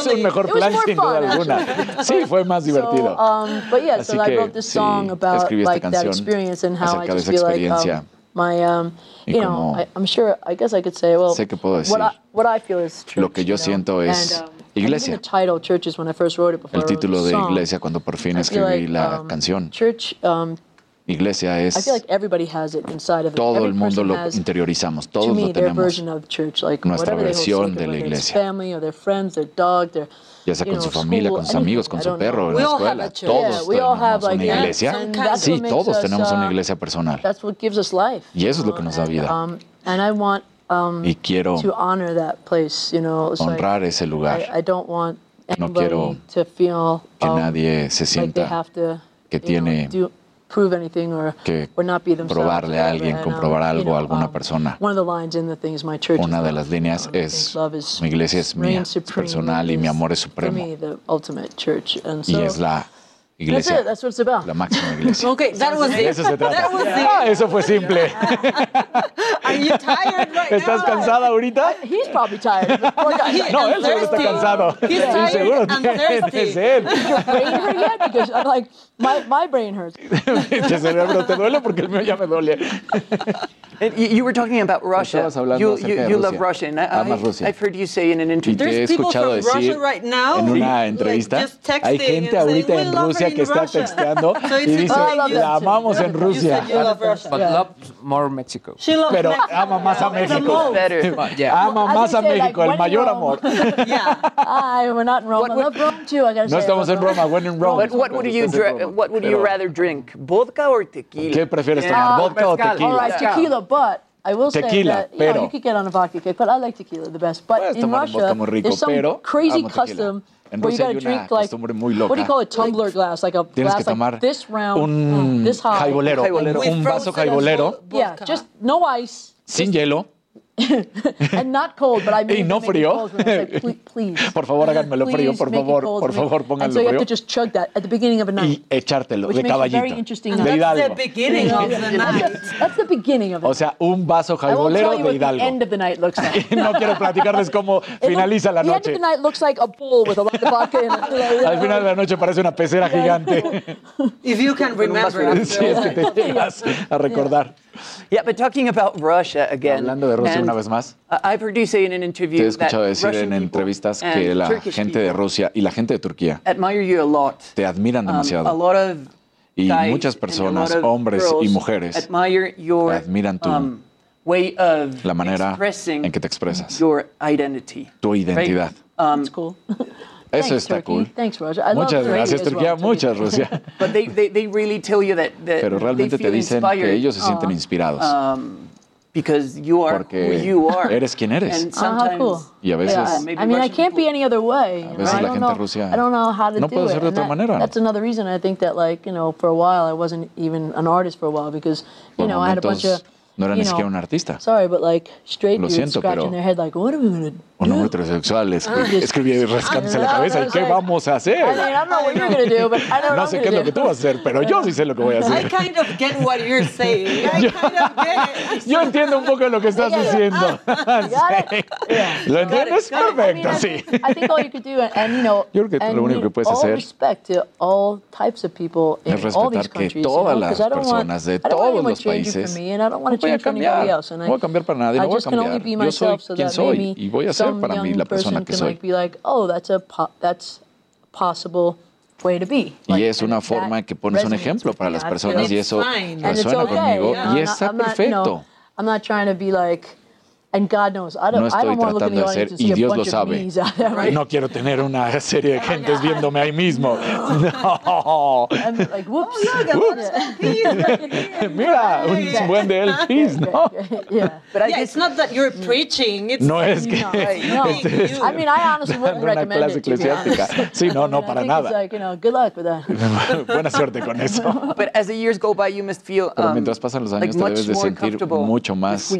un mejor plan sin duda alguna. Sí, fue más divertido. Um, but yeah, Así so I wrote this song about that experience and how I like My, um, you know, I, I'm sure, I guess I could say, well, sé que puedo decir what I, what I feel is church, lo que yo you know? es and, um, iglesia. The title, church, is when I first wrote it before el título de iglesia cuando por fin escribí like, la um, canción. Church, um, iglesia es I feel like everybody has it inside of todo el mundo lo interiorizamos todos me, lo tenemos church, like, nuestra versión de la iglesia family or their friends, their dog, their, ya sea con su familia, con sus amigos, con su perro, en la escuela, todos tenemos una iglesia. Sí, todos tenemos una iglesia personal. Y eso es lo que nos da vida. Y quiero honrar ese lugar. No quiero que nadie se sienta que tiene prove anything or, que or not themselves. probarle a alguien, comprobar algo, you alguna persona. Una de las líneas es, mi iglesia es mía, personal y mi amor es supremo. Y es la That's it. That's what it's about. La máxima iglesia. Okay, that was it. Eso se trata. That was ah, eso fue simple. Are you tired ¿Estás cansada ahorita? He's probably tired. No, él está cansado. He's tired seguro and thirsty. Él. I'm este cerebro te? Porque el ya me duele. you were talking about Russia. You, love Russia. Rusia. I've heard you say in an interview. There's people from Russia right now. En una entrevista. Hay gente ahorita en Rusia que está Russia. y dice, amamos en Rusia. But loves more Mexico. Pero ama más a México. Ama más a México, el mayor amor. No estamos en Roma, when in Rome. What would you what would you rather drink, vodka or tequila? ¿Qué prefieres tomar, vodka o tequila? All right, tequila, but I will tequila, say that pero, you, know, you could get on a vodka but I like tequila the best. But in Russia, there's some crazy custom tequila. En Rusia hay. What do you call a tumbler glass? Like a Tienes que tomar like this round, un uh, this high. un vaso jaibolero. Yeah, just no ice. Sin hielo and not cold, but I made y no frío. Like, por favor, háganmelo frío, por favor, por favor, pónganlo frío. just chug that at the beginning of a night. Y echártelo de caballito. De Hidalgo. That's the beginning of the night. That's the beginning of. O sea, un vaso jaibolero de Hidalgo. End the night no quiero platicarles cómo finaliza la noche. Al final de la noche parece una pecera gigante. If you can remember. Es que te llegas a recordar. Yeah, but talking about Russia again. Hablando de Rusia una vez más. I produce in an interview that. Te he escuchado decir en entrevistas que la gente de Rusia y la gente de Turquía admire you a lot. te admiran um, demasiado. A lot of y muchas personas, hombres y mujeres, admire your, admiran tu, um, way of la manera en que te expresas, your identity, tu identidad. Right? Um, That's cool. Eso está cool. Muchas gracias, Turquía. Well, Muchas, Rusia. But they, they, really tell you that, that Pero realmente they feel te dicen que ellos se sienten inspirados. Um, because you are Porque eres quien eres. Cool. Y a veces. I mean, I can't be any other way. A veces la gente know, Rusia. I don't know how to no do puedo ser de otra manera. That's another reason I think that, like, you know, for a while I wasn't even an artist for a while because, you know, I had a bunch of no era ni siquiera un artista. Sorry, but like straight Lo siento, pero head, like, What are we do? un hombre heterosexual escribía rascándose la cabeza. ¿Y qué vamos a hacer? No sé qué es lo que tú vas a hacer, pero yo sí sé lo que voy a hacer. Yo, entiendo un poco lo que estás diciendo. Ah, ¿Lo entiendes? Perfecto, sí. Yo creo que lo único que puedes hacer es respetar que todas las personas de todos los países voy a cambiar. No voy a cambiar para nadie, no voy a cambiar. Yo soy quien soy y voy a ser para mí la persona que soy. Y es una forma que pones un ejemplo para las personas y eso resuena conmigo y está perfecto. I'm not trying to be like And God knows, I don't, no estoy tratando look the de ser, y Dios lo sabe. No quiero tener una serie de gentes viéndome ahí mismo. No. Like, Mira, un buen de ¿no? You're preaching. No es que. No, este honestly wouldn't una clase eclesiástica. Sí, no, no, para nada. Buena suerte con eso. Pero mientras pasan los años, te debes de sentir mucho más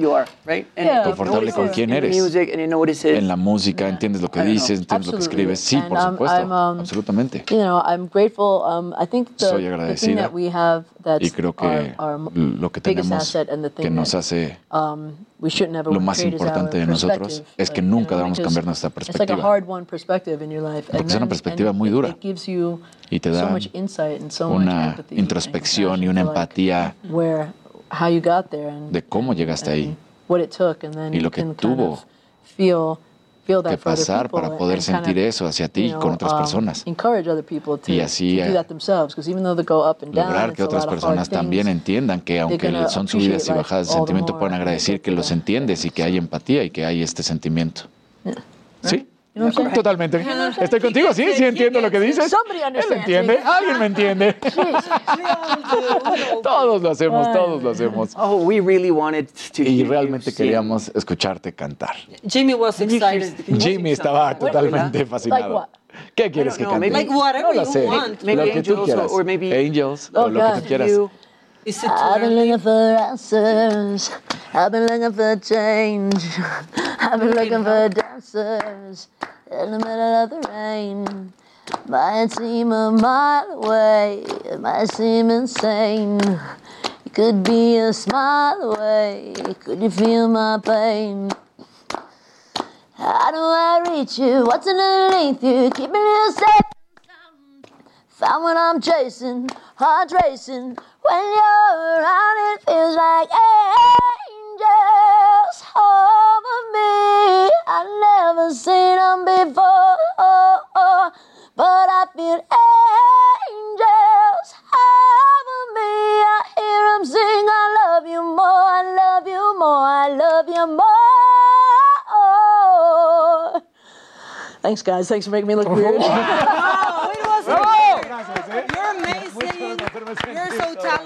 confortable con quién eres. En la música, entiendes lo que dices, entiendes lo que escribes. Sí, por supuesto, absolutamente. Soy agradecida y creo que lo que tenemos que nos hace lo más importante de nosotros es que nunca debemos cambiar nuestra perspectiva. Porque es una perspectiva muy dura y te da una introspección y una empatía de cómo llegaste ahí y lo que tuvo que pasar para poder sentir eso hacia ti con otras personas. Y así eh, lograr que otras personas también entiendan que aunque son subidas y bajadas de sentimiento, pueden agradecer que los entiendes y que hay empatía y que hay este sentimiento. ¿Sí? No sé. Totalmente. No sé. Estoy contigo, sí, sí entiendo lo que dices. Él lo entiende, alguien me entiende. todos lo hacemos, todos lo hacemos. Oh, we really wanted to y realmente queríamos escucharte cantar. Jimmy was excited. Jimmy estaba totalmente fascinado. ¿Qué quieres que cante? Like whatever no lo oh, lo que tú quieras. Angels, o lo que tú quieras. I've been looking for answers. I've been looking for change. I've been looking for dancers in the middle of the rain. Might seem a mile away, it might seem insane. It could be a smile away. Could you feel my pain? How do I reach you? What's underneath you? Keeping you safe. Found what I'm chasing, heart racing. When you're around, it feels like ain't angels over me. I never seen them before, but I feel angels over me. I hear them sing, I love you more, I love you more, I love you more. Thanks, guys. Thanks for making me look weird. No, it wasn't No. weird. ¿eh? You're amazing. You're so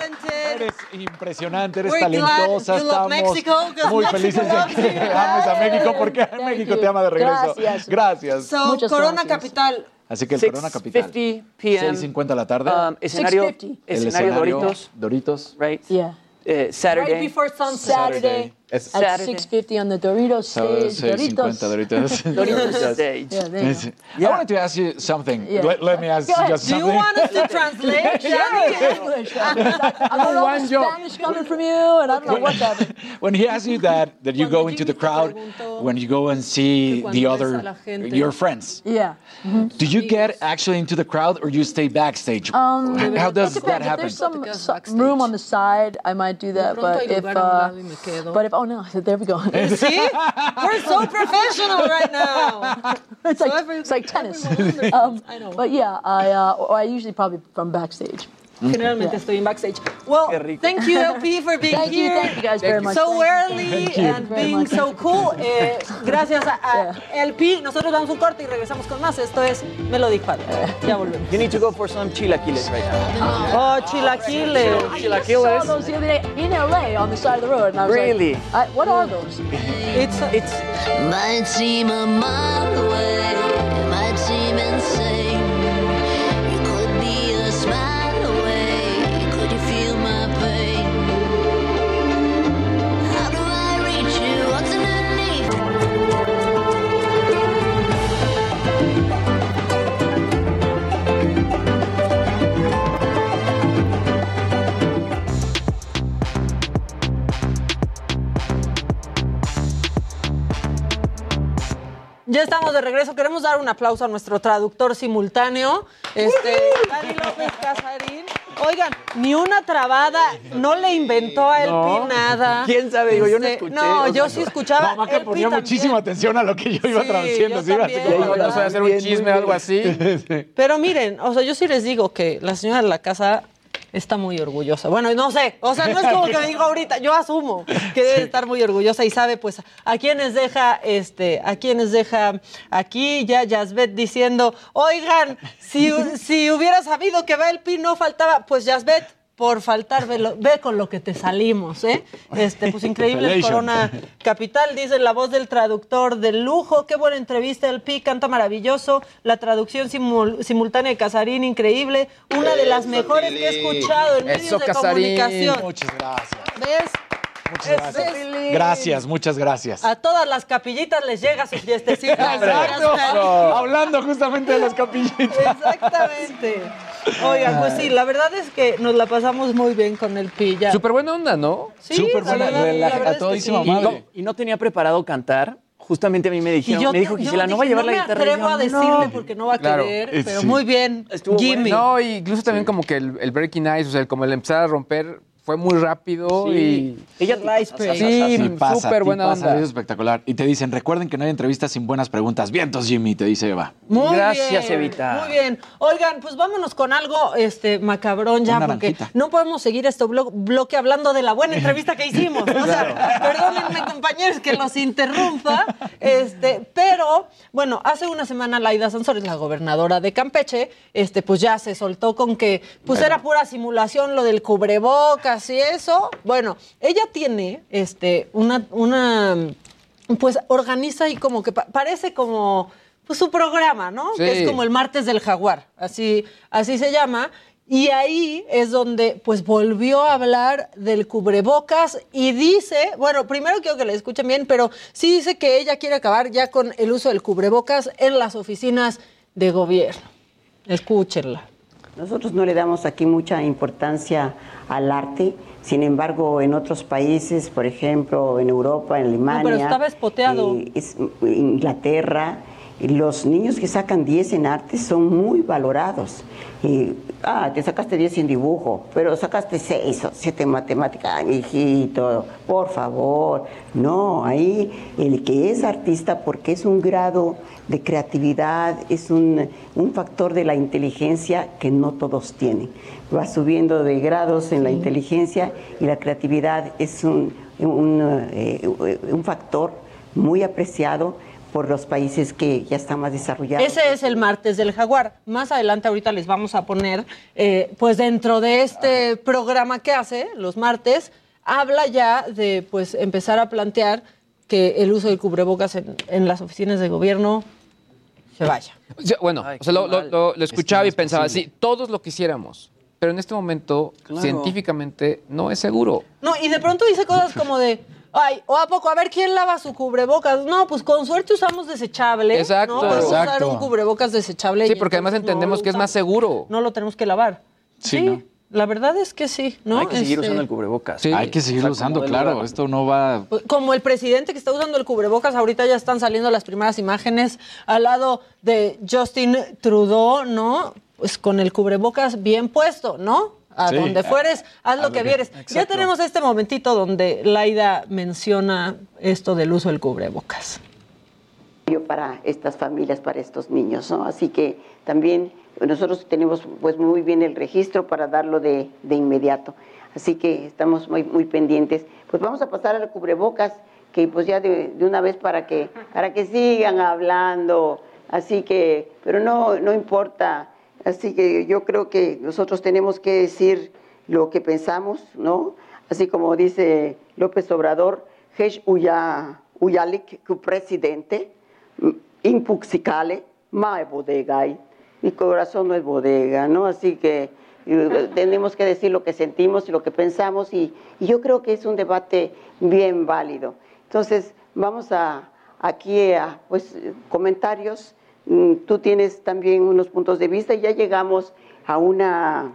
talented. Eres impresionante, eres We're glad talentosa, you love estamos Mexico, muy Mexico felices de que you. ames a México porque México te ama de regreso. Gracias. Gracias. So, Muchas Corona gracias. Capital. Así que el Corona Capital. 6:50 p.m. 6.50 de la tarde. Um, escenario, 6:50. el escenario Doritos, Doritos. right? Yeah. Eh, Saturday. Right before sunset. Saturday, It's at 6.50 on the Doritos stage. 6.50 Doritos. Doritos. Doritos stage. Yeah, there you go. I wanted to ask you something. Yeah. Let, let me ask you ahead. just Do you want us to translate? Yeah, English. I don't know Juan, yo- Spanish coming from you, and I don't know what's happening. when he asks you that, that you go into the crowd, when you go and see the other, your friends, Yeah. do you get actually into the crowd or you stay backstage? Um, How does that depends. If happen? there's some, some room on the side, I might do that. But if, lugar a un uh, lado y me quedo. but if, oh no, I said, there we go. See? We're so professional right now. it's So like every- it's like tennis. Um, I know. but yeah, I uh, I usually probably from backstage. Generalmente estoy en backstage. Well, thank you, LP, for being Thank you, here. thank you guys very much. So early you. and Very being much. so cool. Eh, gracias a, a LP. Nosotros damos un corte y regresamos con más. Esto es Me lo dijo Adela. Ya volvemos. You need to go for some chilaquiles right now. Oh, chilaquiles. I saw those the other day in LA on the side of the road, and I was Really? like, I, "What are those?" It's, It's Might seem a mile away, might seem insane. Ya estamos de regreso. Queremos dar un aplauso a nuestro traductor simultáneo, este, Dani López Casarín. Oigan, ni una trabada, no le inventó a LP No. nada. ¿Quién sabe? Digo, yo no Este, escuché, No, o yo sea, sí escuchaba. No, Maca LP ponía también. muchísima atención a lo que yo iba Sí, traduciendo. yo sí, iba así también. como- No, no sé, hacer un chisme o algo así. Pero miren, o sea, yo sí les digo que la señora de la casa está muy orgullosa. Bueno, no sé, o sea, no es como que me digo ahorita, yo asumo que debe estar muy orgullosa y sabe pues a quienes deja, este, a quienes deja aquí ya Yasbet diciendo, oigan, si, si hubiera sabido que Belpi no faltaba, pues Yasbet, por faltar, ve, lo- ve con lo que te salimos, ¿eh? Este, pues increíble. Corona Capital, dice la voz del traductor del lujo, qué buena entrevista, el Pi canta maravilloso, la traducción simul- simultánea de Casarín, increíble, una de las mejores que he escuchado en medios Eso, de Casarín. comunicación. Muchas gracias. ¿Ves? Muchas Es gracias. feliz. Gracias, muchas gracias. A todas las capillitas les llega su fiestecita. Exacto. Hablando justamente de las capillitas. Exactamente. Oigan, pues sí, la verdad es que nos la pasamos muy bien con el Pi. ya. Súper buena onda, ¿no? Sí, Súper la buena, la es sí. y madre. no, y no tenía preparado cantar. Justamente a mí me dijeron, me dijo Gisela, no va a llevar la me guitarra. Y atrevo yo, a decirle "No". porque no va a Claro. querer, Eh, pero sí. muy bien. Estuvo Jimmy. No, y incluso también como que el, el breaking ice, o sea, como el empezar a romper fue muy rápido y... Ella. Sí, Sí, súper sí buena onda. Es espectacular. Y te dicen, recuerden que no hay entrevistas sin buenas preguntas. Vientos, Jimmy, te dice Eva. Muy Gracias, bien, Evita. Muy bien. Oigan, pues vámonos con algo este macabrón ya, Un porque naranjita. no podemos seguir este blo- bloque hablando de la buena entrevista que hicimos. O sea, perdónenme, compañeros, que los interrumpa. Este, pero, bueno, hace una semana Laida Sansores, la gobernadora de Campeche, este, pues ya se soltó con que pues era pura simulación lo del cubrebocas y eso. Bueno, ella tiene este una, una pues organiza y como que pa- parece como pues, su programa, ¿no? Sí. Que es como el martes del jaguar, así, así se llama. Y ahí es donde pues volvió a hablar del cubrebocas y dice, bueno, primero quiero que le escuchen bien, pero sí dice que ella quiere acabar ya con el uso del cubrebocas en las oficinas de gobierno. Escúchenla. Nosotros no le damos aquí mucha importancia al arte, sin embargo, en otros países, por ejemplo, en Europa, en Alemania, pero estaba espoteado. eh, es- Inglaterra, los niños que sacan 10 en arte son muy valorados. Y, ah, te sacaste 10 en dibujo, pero sacaste 6 o 7 en matemática. Ay, hijito, por favor. No, ahí el que es artista, porque es un grado de creatividad, es un, un factor de la inteligencia que no todos tienen. Va subiendo de grados en la inteligencia y la creatividad es un, un, eh, un factor muy apreciado por los países que ya están más desarrollados. Ese es el martes del jaguar. Más adelante ahorita les vamos a poner, eh, pues dentro de este programa que hace los martes, habla ya de pues empezar a plantear que el uso del cubrebocas en, en las oficinas de gobierno se vaya. Bueno, o sea, lo, lo- lo- lo escuchaba y pensaba, sí, todos lo quisiéramos, pero en este momento Claro. científicamente no es seguro. No, y de pronto dice cosas como de, ay, o a poco, a ver quién lava su cubrebocas. No, pues con suerte usamos desechable. Exacto. ¿no? Podemos usar Exacto. un cubrebocas desechable. Sí, porque además no entendemos que es más seguro. No lo tenemos que lavar. Sí, Sí, ¿no? la verdad es que sí, ¿no? Hay que seguir Este, usando el cubrebocas. Sí, hay que seguirlo O sea, como usando, claro. lugar. Esto no va. Como el presidente que está usando el cubrebocas, ahorita ya están saliendo las primeras imágenes al lado de Justin Trudeau, ¿no? Pues con el cubrebocas bien puesto, ¿no? A Sí. donde fueres, haz A lo lo que que- vieres. Ya tenemos este momentito donde Laida menciona esto del uso del cubrebocas. para estas familias, para estos niños, ¿no? Así que también nosotros tenemos pues muy bien el registro para darlo de, de inmediato. Así que estamos muy, muy pendientes. Pues vamos a pasar al cubrebocas, que pues ya de, de una vez para que, para que sigan hablando. Así que, pero no, no importa. Así que yo creo que nosotros tenemos que decir lo que pensamos, ¿no? Así como dice López Obrador, Hesh Uya, Uyalik, que presidente, impuxicale, mae bodega hay. Mi corazón no es bodega, ¿no? Así que eh, tenemos que decir lo que sentimos y lo que pensamos y, y yo creo que es un debate bien válido. Entonces, vamos a aquí a pues comentarios. Mm, Tú tienes también unos puntos de vista y ya llegamos a una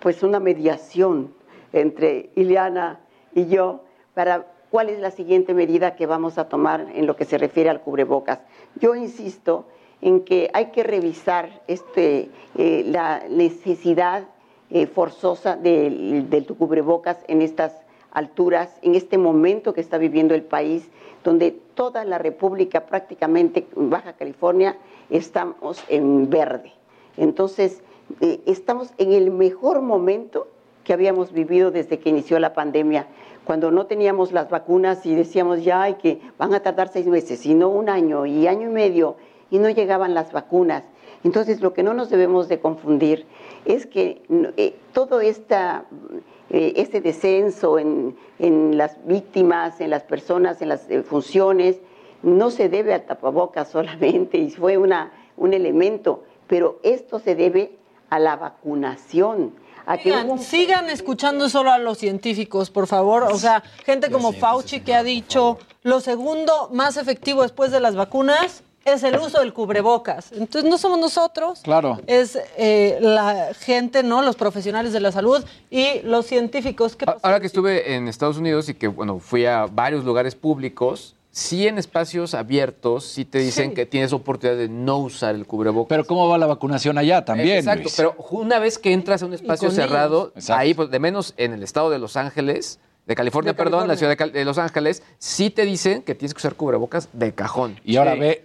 pues una mediación entre Ileana y yo para cuál es la siguiente medida que vamos a tomar en lo que se refiere al cubrebocas. Yo insisto en que hay que revisar este, eh, la necesidad eh, forzosa del, del cubrebocas en estas alturas, en este momento que está viviendo el país, donde toda la República, prácticamente Baja California, estamos en verde. Entonces, eh, estamos en el mejor momento que habíamos vivido desde que inició la pandemia, cuando no teníamos las vacunas y decíamos ya hay que van a tardar seis meses, sino un año y año y medio, y no llegaban las vacunas. Entonces, lo que no nos debemos de confundir es que eh, todo esta, eh, este descenso en, en, las víctimas, en las personas, en las eh, funciones, no se debe al tapabocas solamente, y fue una, un elemento, pero esto se debe a la vacunación. A que Sigan, sigan escuchando solo a los científicos, por favor. O sea, gente como Fauci que ha dicho lo segundo más efectivo después de las vacunas es el uso del cubrebocas. Entonces no somos nosotros, Claro. es eh, la gente, ¿no? Los profesionales de la salud y los científicos. ¿Qué A- Ahora que estuve en Estados Unidos y que, bueno, fui a varios lugares públicos, sí en espacios abiertos, sí te dicen Sí. que tienes oportunidad de no usar el cubrebocas. Pero ¿cómo va la vacunación allá también? Exacto, Luis? pero una vez que entras a un espacio cerrado, ahí, pues, de menos en el estado de Los Ángeles, de California, De perdón, la ciudad de, Cal- de Los Ángeles, sí te dicen que tienes que usar cubrebocas de cajón. Y ahora Sí. ve,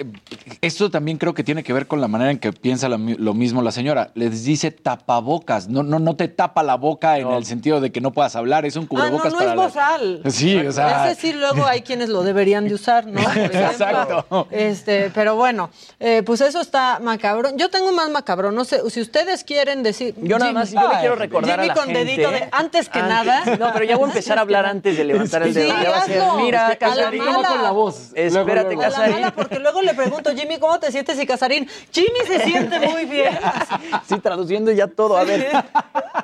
esto también creo que tiene que ver con la manera en que piensa lo mismo la señora. Les dice tapabocas, no, no, no te tapa la boca en el sentido de que no puedas hablar, es un Ah, no, cubrebocas no para es la- bozal. Sí, o sea- Ese sí, luego hay quienes lo deberían de usar, ¿no? Por. Exacto. Este, pero bueno, eh, pues eso está macabrón. Yo tengo más macabrón, no sé, si ustedes quieren decir... Yo nada más, yo le quiero recordar Jimmy a la con gente. dedito de antes que Antes- nada. No, pero ya voy a empezar a hablar antes de levantar el Sí, dedo. Ya va a ser, mira, Es que a la Casarín. mala. Con la voz. Espérate, A la Casarín. mala, porque luego le pregunto, Jimmy, ¿cómo te sientes? Y Casarín, Jimmy se siente muy bien. Sí, traduciendo ya todo. A ver,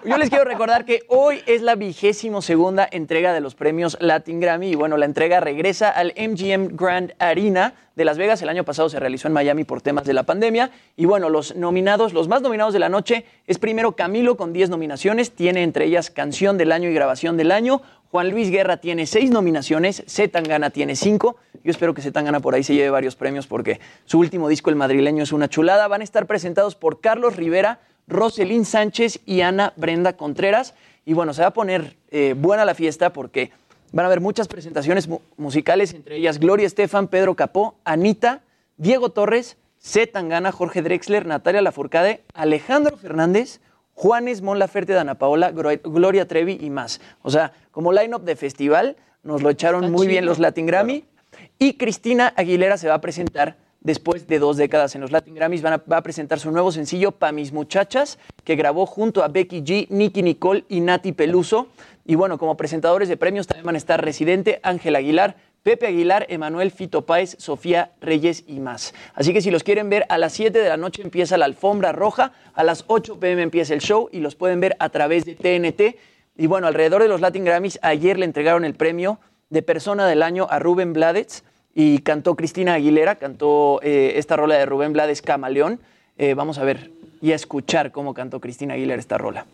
yo les quiero recordar que hoy es la vigésimo segunda entrega de los premios Latin Grammy. Y bueno, la entrega regresa al MGM Grand Arena de Las Vegas. El año pasado se realizó en Miami por temas de la pandemia. Y bueno, los nominados, los más nominados de la noche es primero Camilo con 10 nominaciones. Tiene entre ellas Canción del Año y Grabación del Año. Juan Luis Guerra tiene seis nominaciones, Z Tangana tiene cinco. Yo espero que Z Tangana por ahí se lleve varios premios porque su último disco, El Madrileño, es una chulada. Van a estar presentados por Carlos Rivera, Roselín Sánchez y Ana Brenda Contreras. Y bueno, se va a poner eh, buena la fiesta porque van a haber muchas presentaciones mu- musicales, entre ellas Gloria Estefan, Pedro Capó, Anita, Diego Torres, Z Tangana, Jorge Drexler, Natalia Lafourcade, Alejandro Fernández, Juanes, Mon Laferte, Dana Paola, Gloria Trevi y más. O sea, como line-up de festival, nos lo echaron muy bien los Latin Grammy. Y Cristina Aguilera se va a presentar después de dos décadas en los Latin Grammys. Van a- va a presentar su nuevo sencillo, Pa' mis muchachas, que grabó junto a Becky G, Nicky Nicole y Nati Peluso. Y bueno, como presentadores de premios también van a estar Residente, Ángel Aguilar, Pepe Aguilar, Emanuel Fito Páez, Sofía Reyes y más. Así que si los quieren ver, a las 7 de la noche empieza la alfombra roja, a las 8 pm empieza el show y los pueden ver a través de TNT. Y bueno, alrededor de los Latin Grammys, ayer le entregaron el premio de Persona del Año a Rubén Blades y cantó Cristina Aguilera, cantó eh, esta rola de Rubén Blades, Camaleón. Eh, vamos a ver y a escuchar cómo cantó Cristina Aguilera esta rola.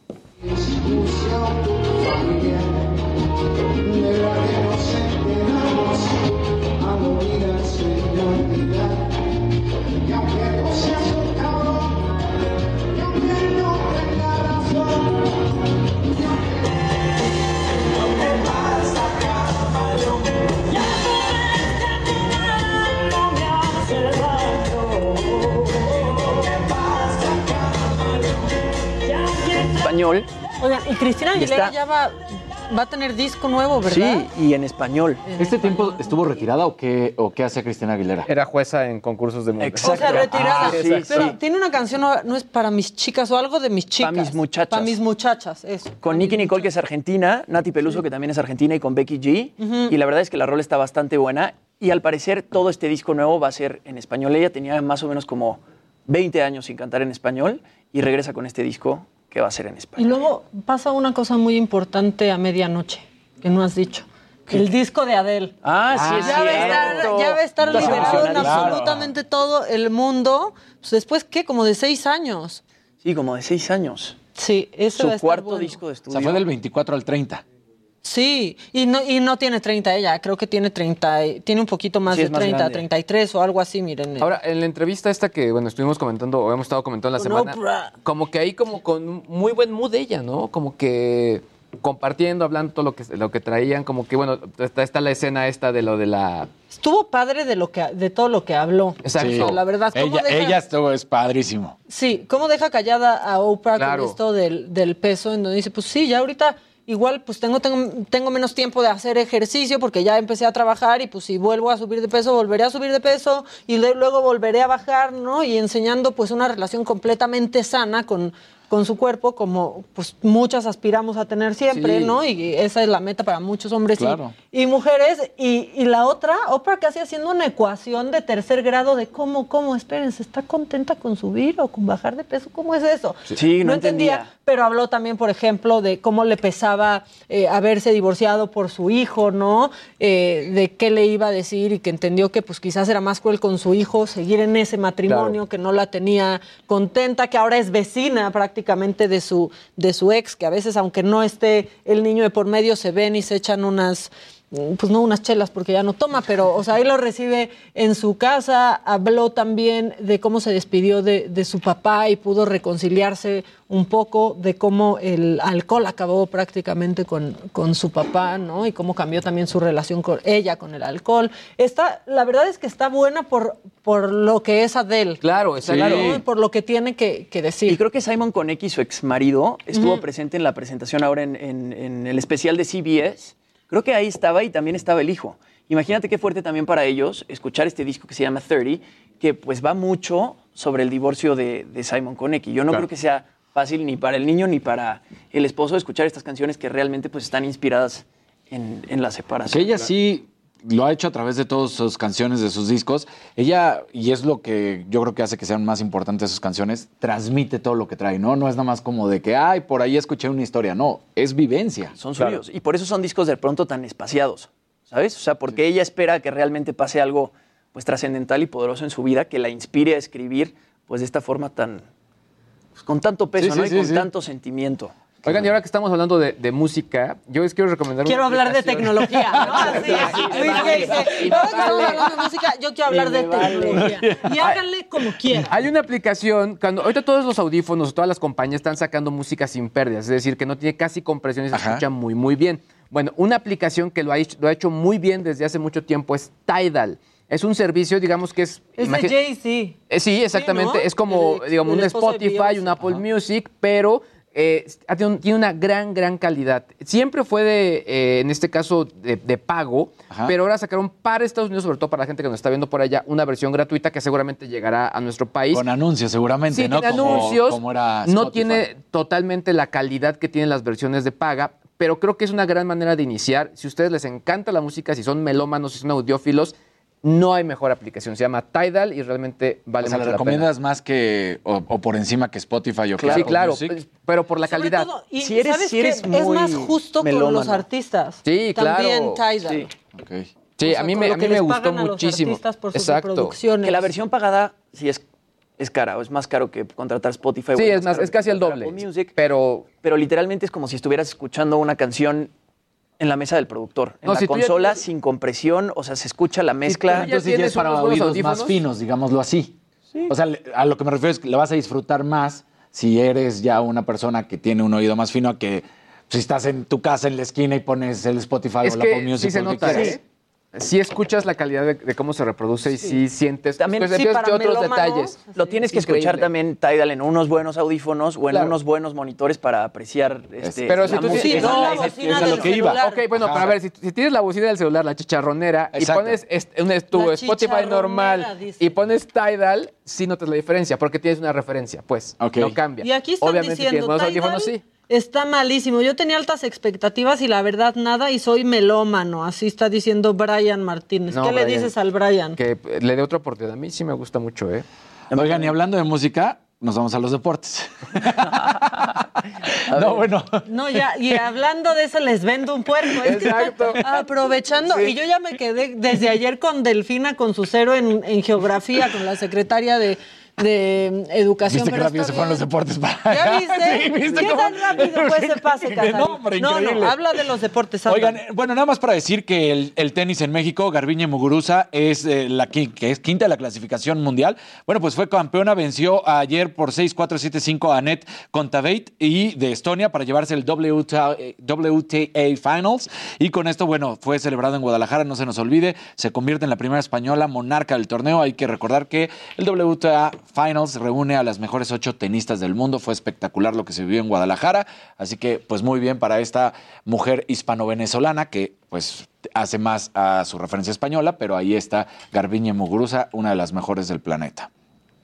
Español. Oigan, y Cristina Aguilera ya va, va a tener disco nuevo, ¿verdad? Sí, y en español. ¿Este tiempo estuvo retirada o qué, o qué hacía Cristina Aguilera? Era jueza en concursos de moda. O sea, retirada. Ah, sí, pero sí. tiene una canción, no, no es para mis chicas o algo de mis chicas. mis muchachas. Para mis muchachas, eso. Con Nicky Nicole, que es argentina, Nati Peluso, que también es argentina, y con Becky G. Y la verdad es que la rola está bastante buena. Y al parecer, todo este disco nuevo va a ser en español. Ella tenía más o menos como 20 años sin cantar en español y regresa con este disco que va a ser en español. Y luego pasa una cosa muy importante a medianoche, que no has dicho. El disco de Adele. Ah, sí, es ya va a estar, ya va a estar Estás liberado en absolutamente todo el mundo. Pues después, ¿qué? Como de seis años. Sí, como de seis años. Sí, eso Su va a estar cuarto bueno. disco de O estudio. sea, fue del 24 al 30. Sí, y no, y no tiene 30 ella, creo que tiene 30, y- tiene un poquito más Sí, de más 30, grande. 33 o algo así, miren. Ahora, en la entrevista esta que, bueno, estuvimos comentando, o hemos estado comentando en la Con semana, Oprah. como que ahí como con muy buen mood ella, ¿no? Como que compartiendo, hablando todo lo que, lo que traían, como que, bueno, está, está la escena esta de lo de la... Estuvo padre de lo que de todo lo que habló. Exacto. O sea, la verdad, ¿cómo Ella, deja- ella estuvo, es padrísimo. Sí, ¿cómo deja callada a Oprah Claro. con esto del, del peso? En donde dice, pues sí, ya ahorita igual pues tengo, tengo, tengo menos tiempo de hacer ejercicio porque ya empecé a trabajar y pues si vuelvo a subir de peso, volveré a subir de peso y luego volveré a bajar, ¿no? Y enseñando pues una relación completamente sana con, con su cuerpo, como pues muchas aspiramos a tener siempre, Sí. ¿no? Y esa es la meta para muchos hombres y- Claro. y, mujeres. Y, y la otra, Oprah casi haciendo una ecuación de tercer grado de cómo, cómo, espérense, ¿está contenta con subir o con bajar de peso? ¿Cómo es eso? Sí, no entendía. Pero habló también, por ejemplo, de cómo le pesaba eh, haberse divorciado por su hijo, ¿no? Eh, de qué le iba a decir y que entendió que pues quizás era más cruel con su hijo seguir en ese matrimonio, que no la tenía contenta, que ahora es vecina prácticamente de su, de su ex, que a veces aunque no esté el niño de por medio se ven y se echan unas pues no unas chelas porque ya no toma, pero o sea, ahí lo recibe en su casa, habló también de cómo se despidió de, de su papá y pudo reconciliarse un poco de cómo el alcohol acabó prácticamente con, con su papá, ¿no? Y cómo cambió también su relación con ella, con el alcohol. Está, la verdad es que está buena por, por lo que es Adele. Claro. ¿no? Y por lo que tiene que, que decir. Y creo que Simon Konecki, su ex marido, estuvo presente en la presentación ahora en, en- en el especial de CBS. Creo que ahí estaba y también estaba el hijo. Imagínate qué fuerte también para ellos escuchar este disco que se llama 30, que pues va mucho sobre el divorcio de, de Simon Konecki. Yo no Claro. creo que sea fácil ni para el niño ni para el esposo escuchar estas canciones que realmente pues están inspiradas en, en la separación. Que ella sí lo ha hecho a través de todas sus canciones, de sus discos. Ella, y es lo que yo creo que hace que sean más importantes sus canciones, transmite todo lo que trae, ¿no? No es nada más como de que, ay, por ahí escuché una historia. No, es vivencia. Son suyos. Y por eso son discos de pronto tan espaciados, ¿sabes? O sea, porque ella espera que realmente pase algo pues trascendental y poderoso en su vida que la inspire a escribir pues de esta forma tan pues, con tanto peso, Sí, ¿no? sí, y con tanto sentimiento. Oigan, y ahora que estamos hablando de, de música, yo les quiero recomendar Quiero una hablar de tecnología, ¿no? Así, dice, ahora que estamos hablando de música, yo quiero hablar de tecnología. Y háganle como quieran. Hay una aplicación, cuando ahorita todos los audífonos, todas las compañías están sacando música sin pérdidas, es decir, que no tiene casi compresión y se escucha muy, muy bien. Bueno, una aplicación que lo ha, hecho, lo ha hecho muy bien desde hace mucho tiempo es Tidal. Es un servicio, digamos que es... Es de Jay-Z. Eh, sí, exactamente. ¿no? Es como, El- digamos, el un Spotify, un Apple Music, pero eh, tiene una gran, gran calidad. Siempre fue de, eh, en este caso, de, de pago, pero ahora sacaron para Estados Unidos, sobre todo para la gente que nos está viendo por allá, una versión gratuita que seguramente llegará a nuestro país. Con anuncios, seguramente, Sí, ¿no? tiene Como- anuncios. como era no tiene totalmente la calidad que tienen las versiones de paga, pero creo que es una gran manera de iniciar. Si a ustedes les encanta la música, si son melómanos, si son audiófilos, no hay mejor aplicación. Se llama Tidal y realmente vale o sea, mucho ¿le la pena. recomiendas más que, o, o por encima que Spotify o que Sí, claro, Music? pero por la Sobre calidad. todo, y Si eres- ¿sabes si eres qué? es muy más justo con los artistas. Sí, También claro. Tidal. Sí. Sí, O sea, a mí me, a mí me gustó muchísimo. artistas por sus Exacto. Que la versión pagada sí es, es cara, o es más caro que contratar Spotify. o Sí, es más, es casi el doble. Music, Pero pero literalmente es como si estuvieras escuchando una canción en la mesa del productor. En No, la si tú ya consola, tienes- sin compresión, o sea, se escucha la mezcla. Entonces ya es para oídos más finos, digámoslo así. O sea, le- a lo que me refiero es que le vas a disfrutar más si eres ya una persona que tiene un oído más fino a que si estás en tu casa en la esquina y pones el Spotify es o la Apple que Music. sí se o lo que nota, quieras. ¿eh? Sí escuchas la calidad de, de cómo se reproduce y sí sientes También pues, sí, empiezas para de otros detalles. Lo tienes que Increíble. escuchar también Tidal en unos buenos audífonos o en Claro. unos buenos monitores para apreciar este, Pero si la tú música. No, esa- es que iba. celular. Ok, bueno, Ajá. pero a ver, si, si tienes la bocina del celular, la chicharronera, Exacto. y pones este, un, tu La Spotify normal dice. y pones Tidal, sí notas la diferencia, porque tienes una referencia, pues. No cambia. Y aquí están Obviamente diciendo, tienes buenos audífonos, sí. Está malísimo. Yo tenía altas expectativas y la verdad nada y soy melómano. Así está diciendo Brian Martínez. No, ¿Qué le dices al Brian? Que eh, le dé otra oportunidad. A mí sí me gusta mucho, ¿eh? Oigan, y hablando de música, nos vamos a los deportes. no, bueno. No, ya, y hablando de eso, les vendo un puerco. Es que Exacto. aprovechando, y yo ya me quedé desde ayer con Delfina, con su cero en, en geografía, con la secretaria de, de Educación. ¿Viste que pero rápido se fueron los deportes para ¿Ya viste? Sí, ¿viste ¿Qué cómo? tan rápido fue ese pase, Casarín? no, hombre, no, increíble. no, habla de los deportes. anda. Oigan, eh, bueno, nada más para decir que el, el tenis en México, Garbiñe Muguruza, es eh, la que es quinta de la clasificación mundial. Bueno, pues fue campeona, venció ayer por 6-4, 7-5 a Annette Kontaveit y de Estonia para llevarse el WTA, eh, WTA Finals. Y con esto, bueno, fue celebrado en Guadalajara, no se nos olvide, se convierte en la primera española monarca del torneo. Hay que recordar que el WTA Finals reúne a las mejores ocho tenistas del mundo. Fue espectacular lo que se vivió en Guadalajara. Así que, pues muy bien para esta mujer hispano-venezolana que, pues, hace más a su referencia española, pero ahí está Garbiñe Muguruza, una de las mejores del planeta.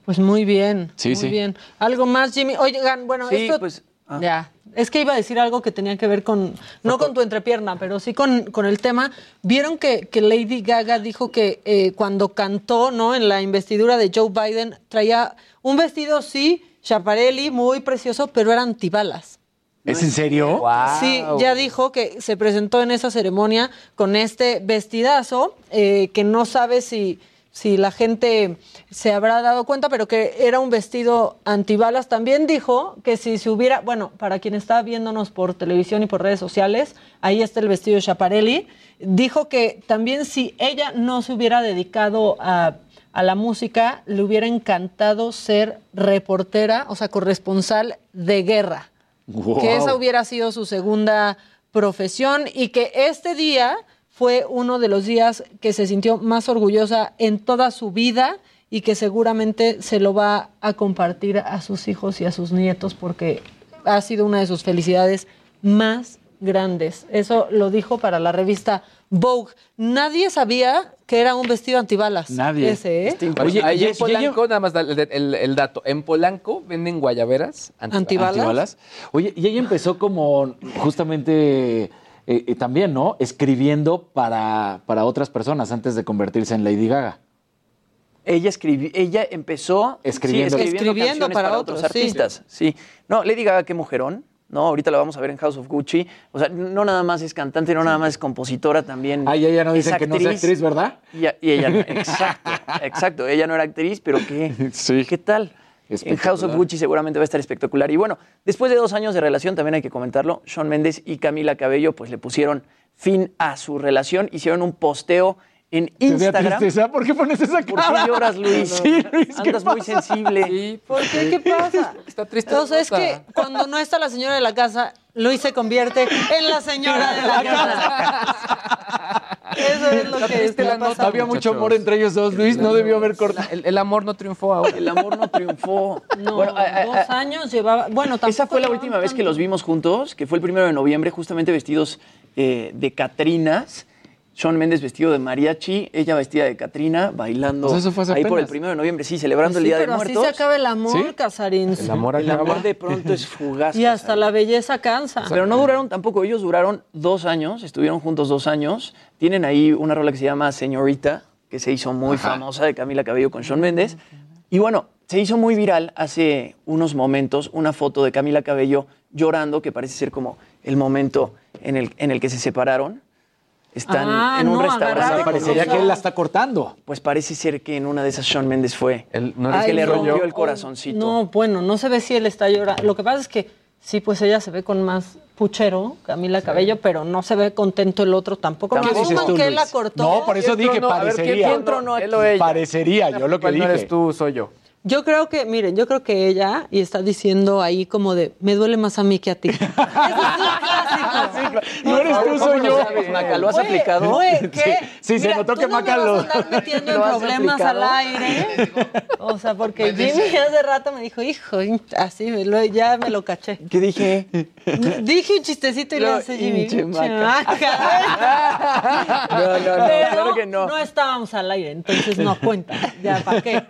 Pues muy bien. Sí, muy sí. bien. ¿Algo más, Jimmy? Oigan, bueno, Sí, esto. pues, ah. Ya. Es que iba a decir algo que tenía que ver con. No con tu entrepierna, pero sí con, con el tema. Vieron que, que Lady Gaga dijo que eh, cuando cantó, ¿no? En la investidura de Joe Biden, traía un vestido, sí, Schiaparelli, muy precioso, pero era antibalas. ¿Es en serio? Sí, ya dijo que se presentó en esa ceremonia con este vestidazo, eh, que no sabe si, si la gente se habrá dado cuenta, pero que era un vestido antibalas. También dijo que si se hubiera, bueno, para quien está viéndonos por televisión y por redes sociales, ahí está el vestido de Schiaparelli, dijo que también si ella no se hubiera dedicado a a la música, le hubiera encantado ser reportera, o sea, corresponsal de guerra Wow. que esa hubiera sido su segunda profesión y que este día fue uno de los días que se sintió más orgullosa en toda su vida y que seguramente se lo va a compartir a sus hijos y a sus nietos porque ha sido una de sus felicidades más grandes. Eso lo dijo para la revista Vogue. Nadie sabía que era un vestido antibalas. Nadie. Ese, ¿eh? Oye, ahí y- en Polanco, nada más el, el- el dato. En Polanco venden guayaberas ¿Antibalas? ¿Antibalas? Oye, y ella empezó como justamente eh, también, ¿no? Escribiendo para, para otras personas antes de convertirse en Lady Gaga. Ella escribió, ella empezó Escribiendo. sí, Escribiendo canciones para otros artistas. Sí. No, Lady Gaga, qué mujerón. No, ahorita la vamos a ver en House of Gucci. O sea, no nada más es cantante, no nada más es compositora también. Ay, ella no es dicen que no sea actriz, ¿verdad? Y, y ella, no- exacto, exacto. Ella no era actriz, pero qué, Sí. ¿qué tal? En House of Gucci seguramente va a estar espectacular. Y bueno, después de dos años de relación, también hay que comentarlo, Sean Méndez y Camila Cabello pues le pusieron fin a su relación, hicieron un posteo en Te da Instagram. tristeza. ¿Por qué pones esa ¿Por cara? qué lloras, Luis? Sí, Luis, ¿qué Andas muy pasa? sensible. ¿Por qué? ¿Qué pasa? Está triste. O sea, es que cuando no está la señora de la casa, Luis se convierte en la señora de la casa. Eso es lo que triste está la nota. Había mucho amor entre ellos dos, Luis. No debió haber cortado. El, el amor no triunfó ahora. El amor no triunfó. No, Bueno, a- a- dos a- años llevaba. Bueno, Esa fue la última vez que los vimos juntos, que fue el primero de noviembre, justamente vestidos eh, de Catrinas. Sean Méndez vestido de mariachi, ella vestida de Catrina, bailando sea, eso fue hace ahí por el primero de noviembre, sí, celebrando el Sí, Día de pero así Muertos. se acaba el amor, ¿Sí? Casarín. El amor El amor de pronto es fugaz. Y hasta la belleza cansa. Pero no duraron tampoco, ellos duraron dos años, estuvieron juntos dos años. Tienen ahí una rola que se llama Señorita, que se hizo muy famosa de Camila Cabello con Sean Méndez. Y bueno, se hizo muy viral hace unos momentos una foto de Camila Cabello llorando, que parece ser como el momento en el, en el que se separaron. Están Ah, en un no, restaurante. Parecería que él la está cortando. Pues parece ser que en una de esas Sean Méndez fue El- no eres que le rompió yo. el corazoncito. No, bueno, no se ve si él está llorando. Lo que pasa es que sí, pues ella se ve con más puchero, Camila Cabello, pero no se ve contento el otro tampoco. ¿Qué No dices tú, que él la cortó. No, por eso ¿Quién dije ver, ¿quién- parecería. quién tronó aquí? Él o ella. Parecería, yo lo que ¿Cuál no dije. eres tú, soy yo. Yo creo que, miren, yo creo que ella, y está diciendo ahí como de, me duele más a mí que a ti. Ese es un clásico. No eres tú, ¿Cómo soy yo. sabes, Maca? ¿Lo has Güey, aplicado? güey, ¿qué? Sí, se Mira, notó tú que no me Maca vas lo- a andar metiendo en ¿Lo has problemas aplicado? al aire. O sea, porque Jimmy hace rato me dijo, hijo, así, me lo- ya me lo caché. ¿Qué dije? Dije un chistecito y le No, hace Jimmy. hinche "Pinche Maca". Maca". No, no, no, Pero claro que no. no estábamos al aire, entonces no cuenta. Ya, ¿para qué?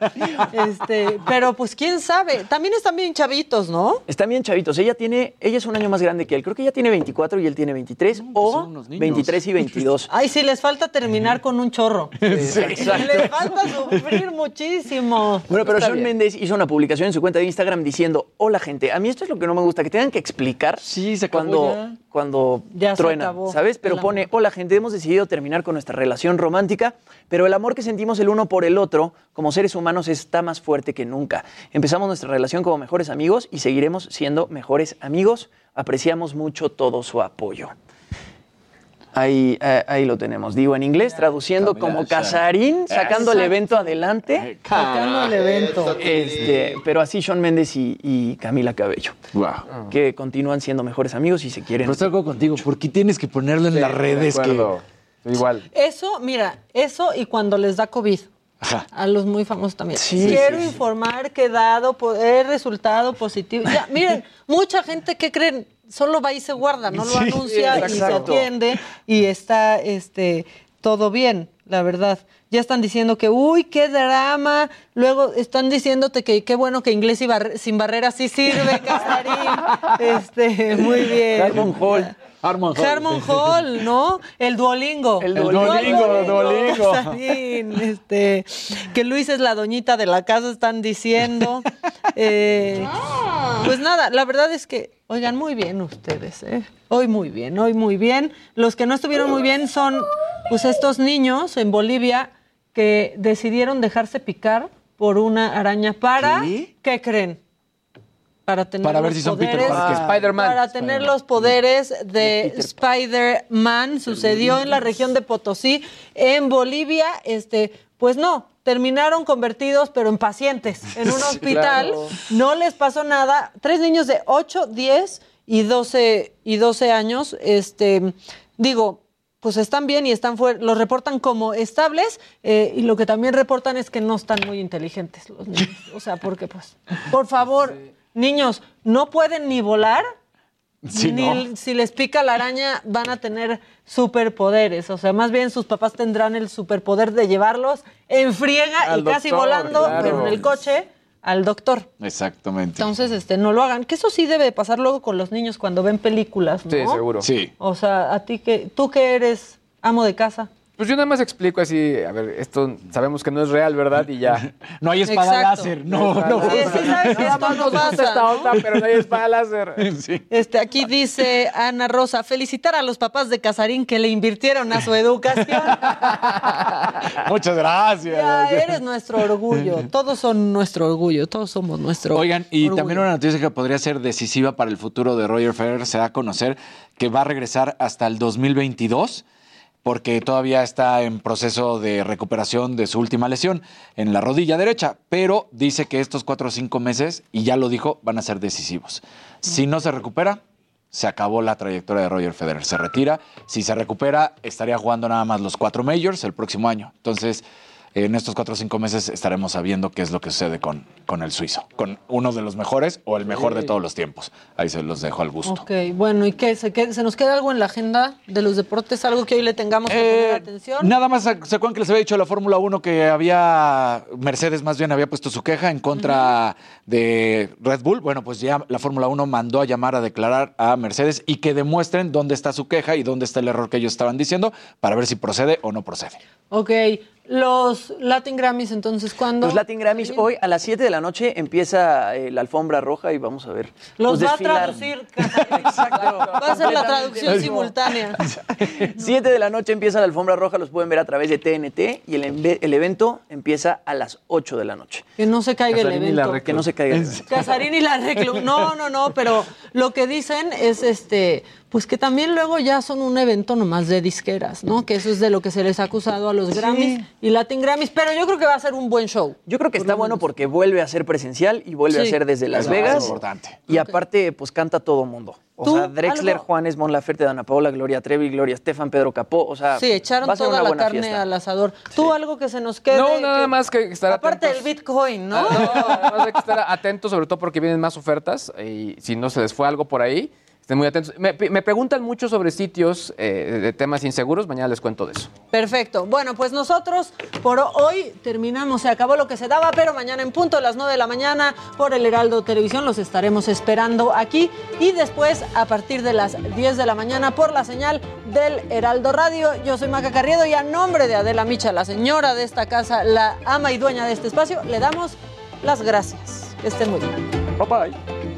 Este, pero pues quién sabe. También están bien chavitos, ¿no? Están bien chavitos. Ella tiene, ella es un año más grande que él. Creo que ella tiene 24 y él tiene 23 o son unos niños. 23 y 22. Ay, sí, les falta terminar con un chorro. exacto. Les falta sufrir muchísimo. Bueno, pero Está Sean bien. Méndez hizo una publicación en su cuenta de Instagram diciendo, hola gente, a mí esto es lo que no me gusta, que tengan que explicar Sí, se acabó cuando, ya. cuando Ya se truenan, acabó ¿sabes? Pero pone, amor. hola gente, hemos decidido terminar con nuestra relación romántica, pero el amor que sentimos el uno por el otro como seres humanos está más fuerte que nunca. Empezamos nuestra relación como mejores amigos y seguiremos siendo mejores amigos. Apreciamos mucho todo su apoyo. Ahí, eh, ahí lo tenemos. Digo en inglés, traduciendo como Casarín, sacando el evento adelante. Sacando el evento. Este, pero así Sean Méndez y, y Camila Cabello, Wow. que continúan siendo mejores amigos y se quieren. Pero estoy contigo. ¿Por qué tienes que ponerlo en las redes? De Que... Igual. Eso, mira, eso y cuando les da COVID. Ajá. A los muy famosos también. Sí, Quiero sí, sí. informar que dado po- he resultado positivo. Ya, miren, mucha gente que creen solo va y se guarda, no lo Sí, anuncia y se atiende y está este todo bien, la verdad. Ya están diciendo que, uy, qué drama. Luego están diciéndote que qué bueno que inglés y sin barreras sí sirve, Casarín. Este, muy bien. Hall. Harmon Hall. Harmon Hall, ¿no? El Duolingo. El Duolingo, Duolingo. Casarín, este, que Luis es la doñita de la casa, están diciendo. Eh, pues nada, la verdad es que, oigan, muy bien ustedes, ¿eh? Hoy muy bien, hoy muy bien. Los que no estuvieron muy bien son, pues, estos niños en Bolivia que decidieron dejarse picar por una araña para, ¿Qué? ¿qué, creen? Para tener Para ver los si son Peter poderes- Parker. Spider-Man. Para tener los poderes de Spider-Man. Sucedió en la región de Potosí, en Bolivia. Este, pues no, terminaron convertidos, pero en pacientes, en un hospital. claro. No les pasó nada. Tres niños de 8, 10 y 12, y 12 años. Este, digo, pues están bien y están fuera, los reportan como estables eh, y lo que también reportan es que no están muy inteligentes los niños. O sea, porque pues, por favor, niños, no pueden ni volar, Sí, ni si les pica la araña van a tener superpoderes. O sea, más bien sus papás tendrán el superpoder de llevarlos en friega Al y casi volando, claro. pero en el coche, al doctor. Exactamente. Entonces, este, no lo hagan. Que eso sí debe pasar luego con los niños cuando ven películas, ¿no? Sí, seguro. Sí. O sea, a ti que, tú que eres amo de casa, Pues yo nada más explico así, a ver, esto sabemos que no es real, ¿verdad? Y ya. No hay espada Exacto. láser, no, no. Sí, sí sabes que esto no pasa, esta ¿no? onda, pero no hay espada láser. Este, aquí dice Ana Rosa, felicitar a los papás de Casarín que le invirtieron a su educación. Muchas gracias. Ya eres nuestro orgullo. Todos son nuestro orgullo. Todos somos nuestro Oigan, y orgullo. también una noticia que podría ser decisiva para el futuro de Roger Federer se da a conocer que va a regresar hasta el 2022 porque todavía está en proceso de recuperación de su última lesión en la rodilla derecha, pero dice que estos cuatro o cinco meses, y ya lo dijo, van a ser decisivos. Si no se recupera, se acabó la trayectoria de Roger Federer, se retira. Si se recupera, estaría jugando nada más los cuatro majors el próximo año. Entonces, en estos cuatro o cinco meses estaremos sabiendo qué es lo que sucede con, con el suizo, con uno de los mejores o el mejor de todos los tiempos. Ahí se los dejo al gusto. Ok, bueno, ¿y qué? ¿Se, qued- ¿Se nos queda algo en la agenda de los deportes? ¿Algo que hoy le tengamos que Eh, poner atención? Nada más, ¿se acuerdan que les había dicho de la Fórmula 1 que había, Mercedes más bien había puesto su queja en contra de Red Bull? Bueno, pues ya la Fórmula 1 mandó a llamar a declarar a Mercedes y que demuestren dónde está su queja y dónde está el error que ellos estaban diciendo para ver si procede o no procede. Ok, los Latin Grammys, entonces, ¿cuándo? Los Latin Grammys hoy a las 7 de la noche empieza eh, la alfombra roja y vamos a ver. Los va a traducir. Va a ser la traducción simultánea. 7 de la noche empieza la alfombra roja, los pueden ver a través de TNT y el, el evento empieza a las 8 de la noche. Que no se caiga el evento. Que no se caiga el evento. Casarín y la reclu. No, no, no, pero lo que dicen es este, pues que también luego ya son un evento nomás de disqueras, ¿no? Que eso es de lo que se les ha acusado a los Grammys y Latin Grammys, pero yo creo que va a ser un buen show. Yo creo que está bueno porque vuelve a ser presencial y vuelve Sí. a ser desde Las Eso es Vegas. importante. Y aparte, pues canta todo mundo. O ¿Tú, sea, Drexler, algo? Juanes, Mon Laferte, Dana Paola, Gloria Trevi, Gloria Estefan, Pedro Capó. O sea, Sí, echaron va a ser toda una la buena carne fiesta. al asador. Tú algo que se nos quede. No, nada que- más que estar Aparte atentos. del Bitcoin, ¿no? Ah, no, además hay que estar atentos, sobre todo porque vienen más ofertas y si no se les fue algo por ahí, estén muy atentos. Me, me preguntan mucho sobre sitios eh, de temas inseguros, mañana les cuento de eso. Perfecto. Bueno, pues nosotros por hoy terminamos. Se acabó lo que se daba, pero mañana en punto a las 9 de la mañana por el Heraldo Televisión los estaremos esperando aquí y después a partir de las 10 de la mañana por la señal del Heraldo Radio. Yo soy Maca Carriedo y a nombre de Adela Micha, la señora de esta casa, la ama y dueña de este espacio, le damos las gracias. Que estén muy bien. Bye bye.